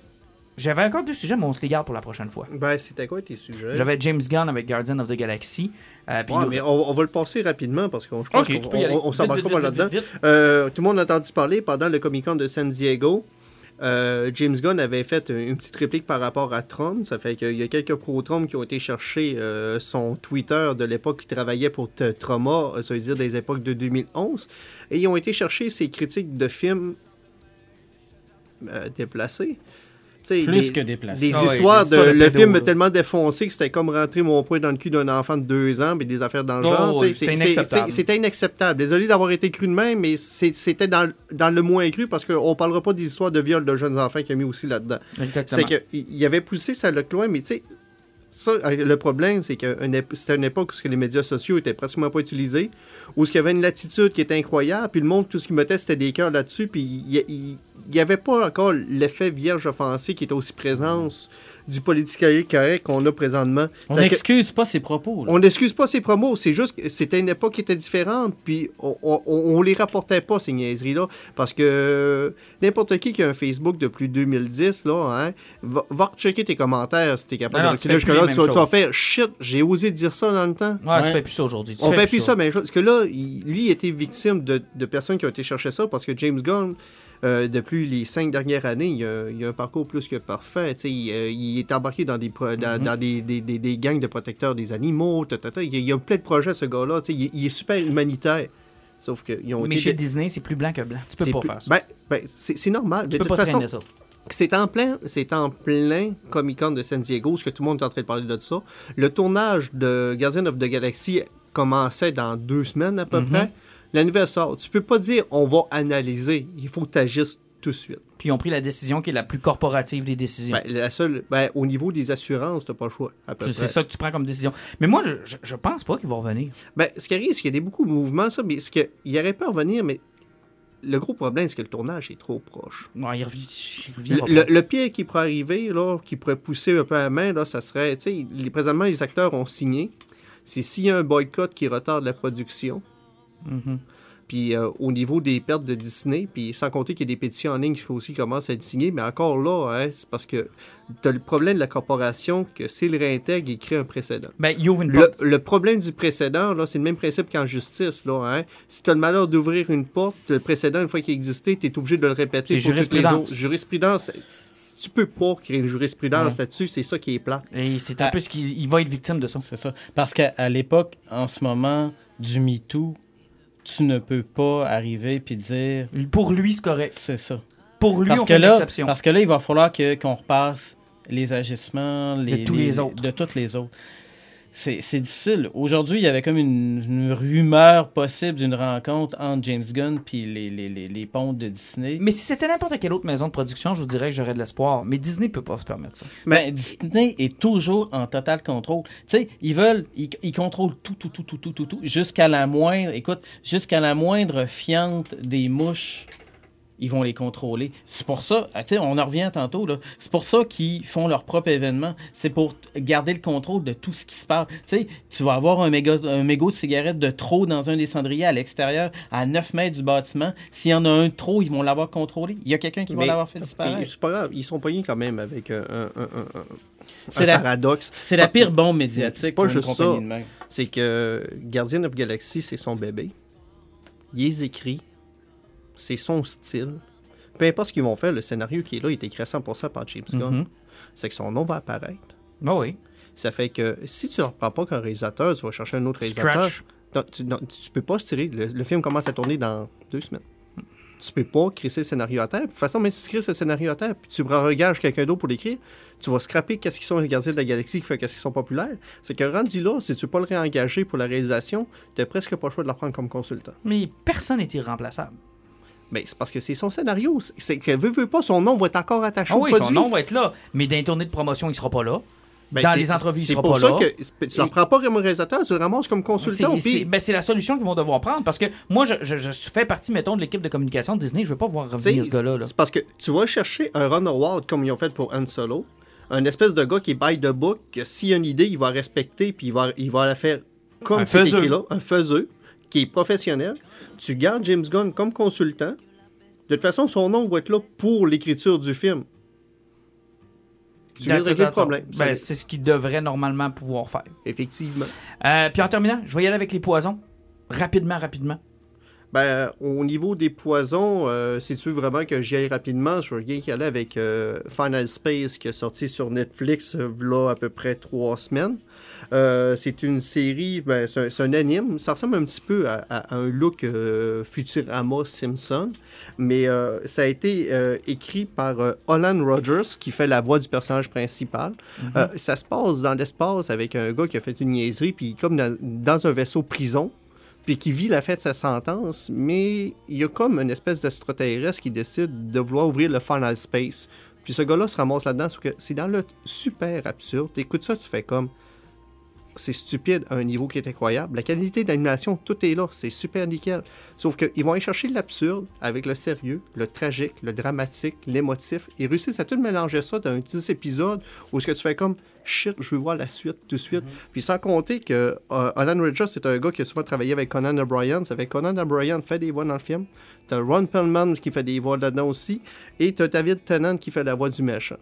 j'avais encore deux sujets, mais on se les garde pour la prochaine fois. Ben, c'était quoi tes sujets? J'avais James Gunn avec Guardian of the Galaxy. euh, puis Ouais, nous- mais on, on va le passer rapidement parce qu'on je pense Ok, qu'on- tu peux y aller. on, on s'embarque Vite, pas là-dedans. Euh, tout le monde a entendu parler pendant le Comic Con de San Diego. euh, James Gunn avait fait une petite réplique par rapport à Tron. Ça fait qu'il y a quelques pro-Tron qui ont été chercher euh, son Twitter de l'époque qui travaillait pour Trauma, ça veut dire des époques de 2011. Et ils ont été chercher ses critiques de films euh, déplacés. Plus des- que déplacé. des Ah histoires des de. histoires de le film est tellement défoncé que c'était comme rentrer mon poing dans le cul d'un enfant de deux ans, mais des affaires dans le Oh, genre. oui, c'était inacceptable. C'était inacceptable. Désolé d'avoir été cru de même, mais c'était dans, dans le moins cru parce qu'on parlera pas des histoires de viol de jeunes enfants qu'il a mis aussi là-dedans. Exactement. C'est qu'il avait poussé ça le loin, mais tu sais. Ça, euh, le problème, c'est que c'était une époque où ce que les médias sociaux étaient pratiquement pas utilisés, où ce qu'il y avait une latitude qui était incroyable, puis le monde, tout ce qu'il mettait, c'était des cœurs là-dessus, puis il n'y avait pas encore l'effet vierge offensé qui était aussi présent du politically correct qu'on a présentement. On n'excuse pas ses propos. là. on n'excuse pas ses promos, c'est juste que c'était une époque qui était différente, puis on, on, on les rapportait pas, ces niaiseries-là, parce que n'importe qui qui a un Facebook depuis 2010, là, hein, va, va checker tes commentaires si t'es capable non, de reculer jusque-là, tu, tu vas faire « Shit, j'ai osé dire ça dans le temps ». Ouais, tu fais plus ça aujourd'hui. On fais fait plus plus ça, mais parce que là, il- lui, il était victime de, de personnes qui ont été chercher ça parce que James Gunn, euh, depuis les cinq dernières années, il a, il a un parcours plus que parfait. Il, euh, il est embarqué dans des, pro- dans, Mhm. dans des, des- des- des gangs de protecteurs des animaux. Il, y a, plein de projets, ce gars-là. Il, il est super humanitaire. Sauf qu'ils ont Mais été. chez Disney, c'est plus blanc que blanc. Tu peux c'est pas plus- faire ça. Ben, ben, c'est c'est normal. tu peux toute pas façon, traîner ça. c'est en plein, c'est en plein Comic Con de San Diego, ce que tout le monde est en train de parler de ça. Le tournage de Guardian of the Galaxy commençait dans deux semaines à peu Mhm. près. La nouvelle sort. Tu peux pas dire on va analyser. Il faut que tu agisses tout de suite. Puis ils ont pris la décision qui est la plus corporative des décisions. Ben, la seule, ben, au niveau des assurances, t'as pas le choix. À C'est ça que tu prends comme décision. Mais moi, je, je, pense pas qu'ils vont revenir. Ben, ce qui arrive, c'est qu'il y a des beaucoup de mouvements, ça, mais ce que, il aurait pu revenir, mais le gros problème, c'est que le tournage est trop proche. Ouais, il revi- il Le, le- pas. le pire qui pourrait arriver, là, qui pourrait pousser un peu à la main, là, ça serait, tu sais, présentement, les acteurs ont signé. C'est s'il y a un boycott qui retarde la production, Mhm. puis euh, au niveau des pertes de Disney, puis sans compter qu'il y a des pétitions en ligne qui aussi commencent à être signées, mais encore là, hein, c'est parce que tu as le problème de la corporation que s'il réintègre, il crée un précédent. Ben, il ouvre une Le, porte. le problème du précédent, là, c'est le même principe qu'en justice. Là, hein. Si tu as le malheur d'ouvrir une porte, le précédent, une fois qu'il existait, tu es obligé de le répéter. C'est pour toutes les jurisprudence. autres. Jurisprudence, tu peux pas créer une jurisprudence Ouais. là-dessus, c'est ça qui est plat. Et c'est un Ah. peu ce qu'il il va être victime de ça. C'est ça. Parce qu'à l'époque, en ce moment, du MeToo, tu ne peux pas arriver puis dire Pour lui, c'est correct. c'est ça. Pour lui, Parce on que, fait une là, exception. parce que là, il va falloir qu'on repasse les agissements les, tous les autres. De toutes les autres. C'est difficile. Aujourd'hui, il y avait comme une, une rumeur possible d'une rencontre entre James Gunn puis les, les, les, les pontes de Disney. Mais si c'était n'importe quelle autre maison de production, je vous dirais que j'aurais de l'espoir. Mais Disney peut pas se permettre ça. Ben, Disney est toujours en total contrôle. Tu sais, ils veulent, ils, ils contrôlent tout, tout, tout, tout, tout, tout, tout, jusqu'à la moindre, écoute, jusqu'à la moindre fiente des mouches, ils vont les contrôler. C'est pour ça, ah, tu sais, on en revient tantôt, là, c'est pour ça qu'ils font leur propre événement. C'est pour garder le contrôle de tout ce qui se passe. Tu sais, tu vas avoir un, méga, un mégot de cigarette de trop dans un des cendriers à l'extérieur, à 9 mètres du bâtiment. S'il y en a un de trop, ils vont l'avoir contrôlé. Il y a quelqu'un qui va l'avoir fait disparaître. C'est pas grave, ils sont pognés quand même avec un, un- un- un- la- paradoxe. C'est la pire bombe médiatique C'est pas juste ça. C'est que Guardian of Galaxy, c'est son bébé. Il les écrit. C'est son style. Peu importe ce qu'ils vont faire, le scénario qui est là, il est écrit à 100% par James Gunn. Mhm. C'est que son nom va apparaître. Ben oui. Ça fait que si tu ne reprends pas comme réalisateur, tu vas chercher un autre réalisateur. Non, tu, tu peux pas se tirer. Le, le film commence à tourner dans deux semaines. Tu peux pas crisser le scénario à terre. De toute façon, même si tu crisses le scénario à terre, puis tu regages quelqu'un d'autre pour l'écrire, tu vas scraper qu'est-ce qui sont les gardiens de la galaxie qui fait qu'est-ce qui sont populaires. C'est que rendu là, si tu veux pas le réengager pour la réalisation, tu presque pas le choix de la prendre comme consultant. Mais personne n'est irremplaçable. Mais c'est parce que c'est son scénario. C'est que veut, veut pas, son nom va être encore attaché Ah au oui, son produit. nom va être là. Mais dans les tournées de promotion, il sera pas là. Ben, dans les entrevues, il c'est sera pour pas ça là. que tu ne prends pas comme réalisateur, tu le ramasses comme consultant. C'est c'est- ben, la solution qu'ils vont devoir prendre parce que moi, je, je- je fais partie, mettons, de l'équipe de communication de Disney. Je veux pas voir revenir ce gars-là. là. C'est parce que tu vas chercher un Ron Howard comme ils ont fait pour Han Solo, un espèce de gars qui est by the book, que s'il y a une idée, il va respecter, puis il va, il va la faire comme Un c'est écrit là, un faiseux, qui est professionnel. Tu gardes James Gunn comme consultant. De toute façon, son nom va être là pour l'écriture du film. Tu viens de régler le problème. Ben, c'est ce qu'il devrait normalement pouvoir faire. Effectivement. Euh, puis en terminant, je vais y aller avec les poisons. Rapidement, rapidement. Ben, au niveau des poisons, euh, si tu veux vraiment que j'y aille rapidement, je veux bien y aller avec euh, Final Space qui est sorti sur Netflix là à peu près trois semaines. Euh, c'est une série, ben, c'est un, un anime. Ça ressemble un petit peu à, à un look euh, Futurama Simpson, mais euh, ça a été euh, écrit par Holland Rogers qui fait la voix du personnage principal. Euh, ça se passe dans l'espace avec un gars qui a fait une niaiserie, puis comme dans, dans un vaisseau prison puis qui vit la fin de sa sentence, mais il y a comme une espèce d'extraterrestre qui décide de vouloir ouvrir le Final Space. Puis ce gars-là se ramasse là-dedans, c'est dans le super absurde. T'écoutes ça, tu fais comme. C'est stupide à un niveau qui est incroyable. La qualité d'animation, tout est là. C'est super nickel. Sauf qu'ils vont aller chercher l'absurde avec le sérieux, le tragique, le dramatique, l'émotif. Ils réussissent à tout mélanger ça dans un 10 épisodes où ce que tu fais comme shit, je veux voir la suite tout de suite. Puis sans compter que euh, Alan Ridgers, c'est un gars qui a souvent travaillé avec Conan O'Brien. Ça fait que Conan O'Brien fait des voix dans le film. T'as Ron Perlman qui fait des voix là-dedans aussi. Et t'as David Tennant qui fait la voix du méchant.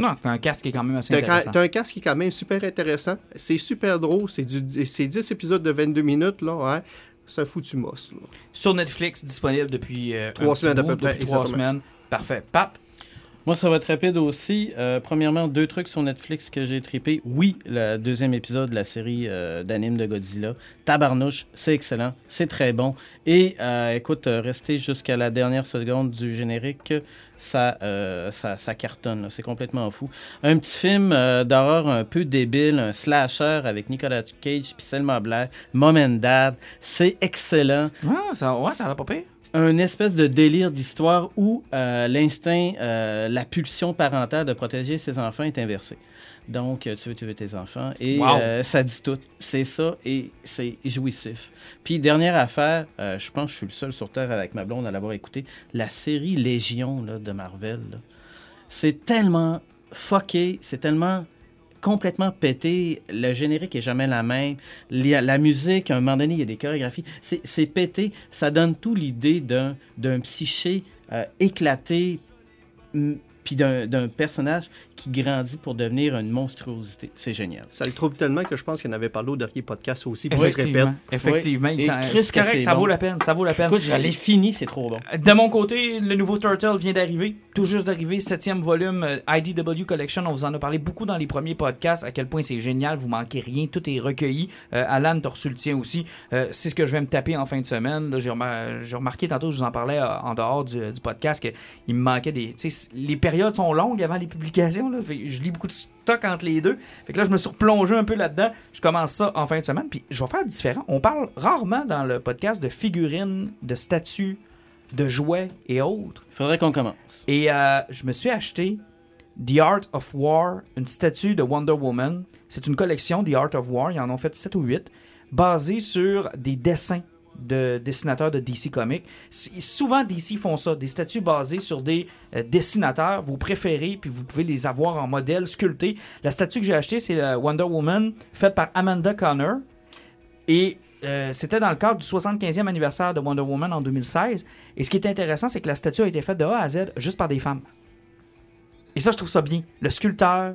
Non, c'est un casque qui est quand même assez T'as intéressant. t'as un casque qui est quand même super intéressant. C'est super drôle. C'est du- c'est 10 épisodes de 22 minutes. là. Ouais. C'est un foutu mosse. Sur Netflix, disponible depuis euh, Trois semaines à peu près, trois semaines. Parfait. Pat, Moi, ça va être rapide aussi. Euh, premièrement, deux trucs sur Netflix que j'ai trippé. Oui, le deuxième épisode de la série euh, d'anime de Godzilla. Tabarnouche, c'est excellent, c'est très bon. Et euh, écoute, restez jusqu'à la dernière seconde du générique. Ça, ça, cartonne, c'est complètement fou. Un petit film d'horreur un peu débile, un slasher avec Nicolas Cage puis Selma Blair, Mom and Dad. C'est excellent ah, ça, ouais, ça a pas pire. Un espèce de délire d'histoire où euh, l'instinct, euh, la pulsion parentale de protéger ses enfants est inversée. Donc, euh, tu veux tuer tes enfants et Wow. euh, ça dit tout. C'est ça et c'est jouissif. Puis, dernière affaire, je pense que je suis le seul sur Terre avec ma blonde à l'avoir écouté, la série Légion là, de Marvel. C'est tellement fucké, c'est tellement complètement pété. Le générique est jamais la même. La, musique, à un moment donné, il y a des chorégraphies. C'est pété. Ça donne tout l'idée d'un psyché euh, éclaté, puis d'un personnage qui grandit pour devenir une monstruosité. C'est génial. Ça le trouve tellement que je pense qu'il en avait parlé au dernier podcast aussi. Puis se répète. Effectivement. Effectivement. Oui. il Et s'en- Chris, correct, ça bon. vaut la peine. Ça vaut la peine. Écoute, je l'ai fini, c'est trop bon. De mon côté, le nouveau Turtle vient d'arriver, tout juste d'arriver, septième volume euh, IDW Collection. On vous en a parlé beaucoup dans les premiers podcasts, à quel point c'est génial, vous manquez rien, tout est recueilli. Euh, Alan, t'as reçu le tien aussi. Euh, c'est ce que je vais me taper en fin de semaine. J'ai remar- j'ai remarqué tantôt, je vous en parlais euh, en dehors du, du podcast, qu'il me manquait des... tu sais, Les périodes sont longues avant les publications. Là, Fait je lis beaucoup de stock entre les deux. Fait que là, je me suis replongé un peu là-dedans. Je commence ça en fin de semaine. Puis je vais faire différent. On parle rarement dans le podcast de figurines, de statues, de jouets et autres. Il faudrait qu'on commence. Et euh, je me suis acheté The Art of War, une statue de Wonder Woman. C'est une collection, The Art of War, ils en ont fait 7 ou 8, basée sur des dessins de dessinateurs de DC Comics. Souvent, DC font ça, des statues basées sur des euh, dessinateurs, vos préférés, puis vous pouvez les avoir en modèle sculpté. La statue que j'ai achetée, c'est la Wonder Woman, faite par Amanda Connor. Et euh, c'était dans le cadre du 75e anniversaire de Wonder Woman en 2016. Et ce qui est intéressant, c'est que la statue a été faite de A à Z juste par des femmes. Et ça, je trouve ça bien. Le sculpteur,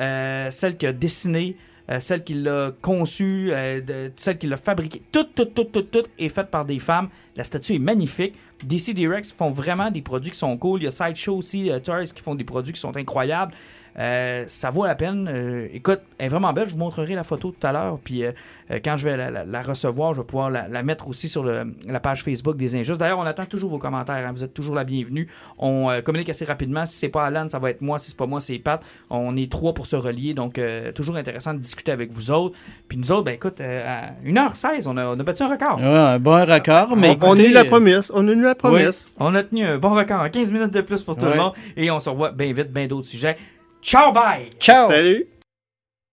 euh, celle qui a dessiné, euh, celle qui l'a conçu, euh, celle qui l'a fabriqué, tout, tout, tout, tout, tout est fait par des femmes. La statue est magnifique. DC Direct font vraiment des produits qui sont cool. Il y a Sideshow aussi, euh, Toys qui font des produits qui sont incroyables. Euh, ça vaut la peine. Euh, écoute, elle est vraiment belle. Je vous montrerai la photo tout à l'heure. Puis euh, quand je vais la, la- la recevoir, je vais pouvoir la, la mettre aussi sur le- la page Facebook des Injustes. D'ailleurs, on attend toujours vos commentaires. hein. Vous êtes toujours la bienvenue. On euh, communique assez rapidement. Si c'est pas Alan, ça va être moi. Si c'est pas moi, c'est Pat. On est trois pour se relier. Donc, euh, toujours intéressant de discuter avec vous autres. Puis nous autres, ben écoute, euh, à 1h16, on a, on a battu un record. Ouais, un bon record, mais on, on a eu la promesse. On a eu la promesse. On a tenu un bon record. 15 minutes de plus pour tout le monde. Et on se revoit bien vite, bien d'autres sujets. Ciao, bye! Ciao! Salut!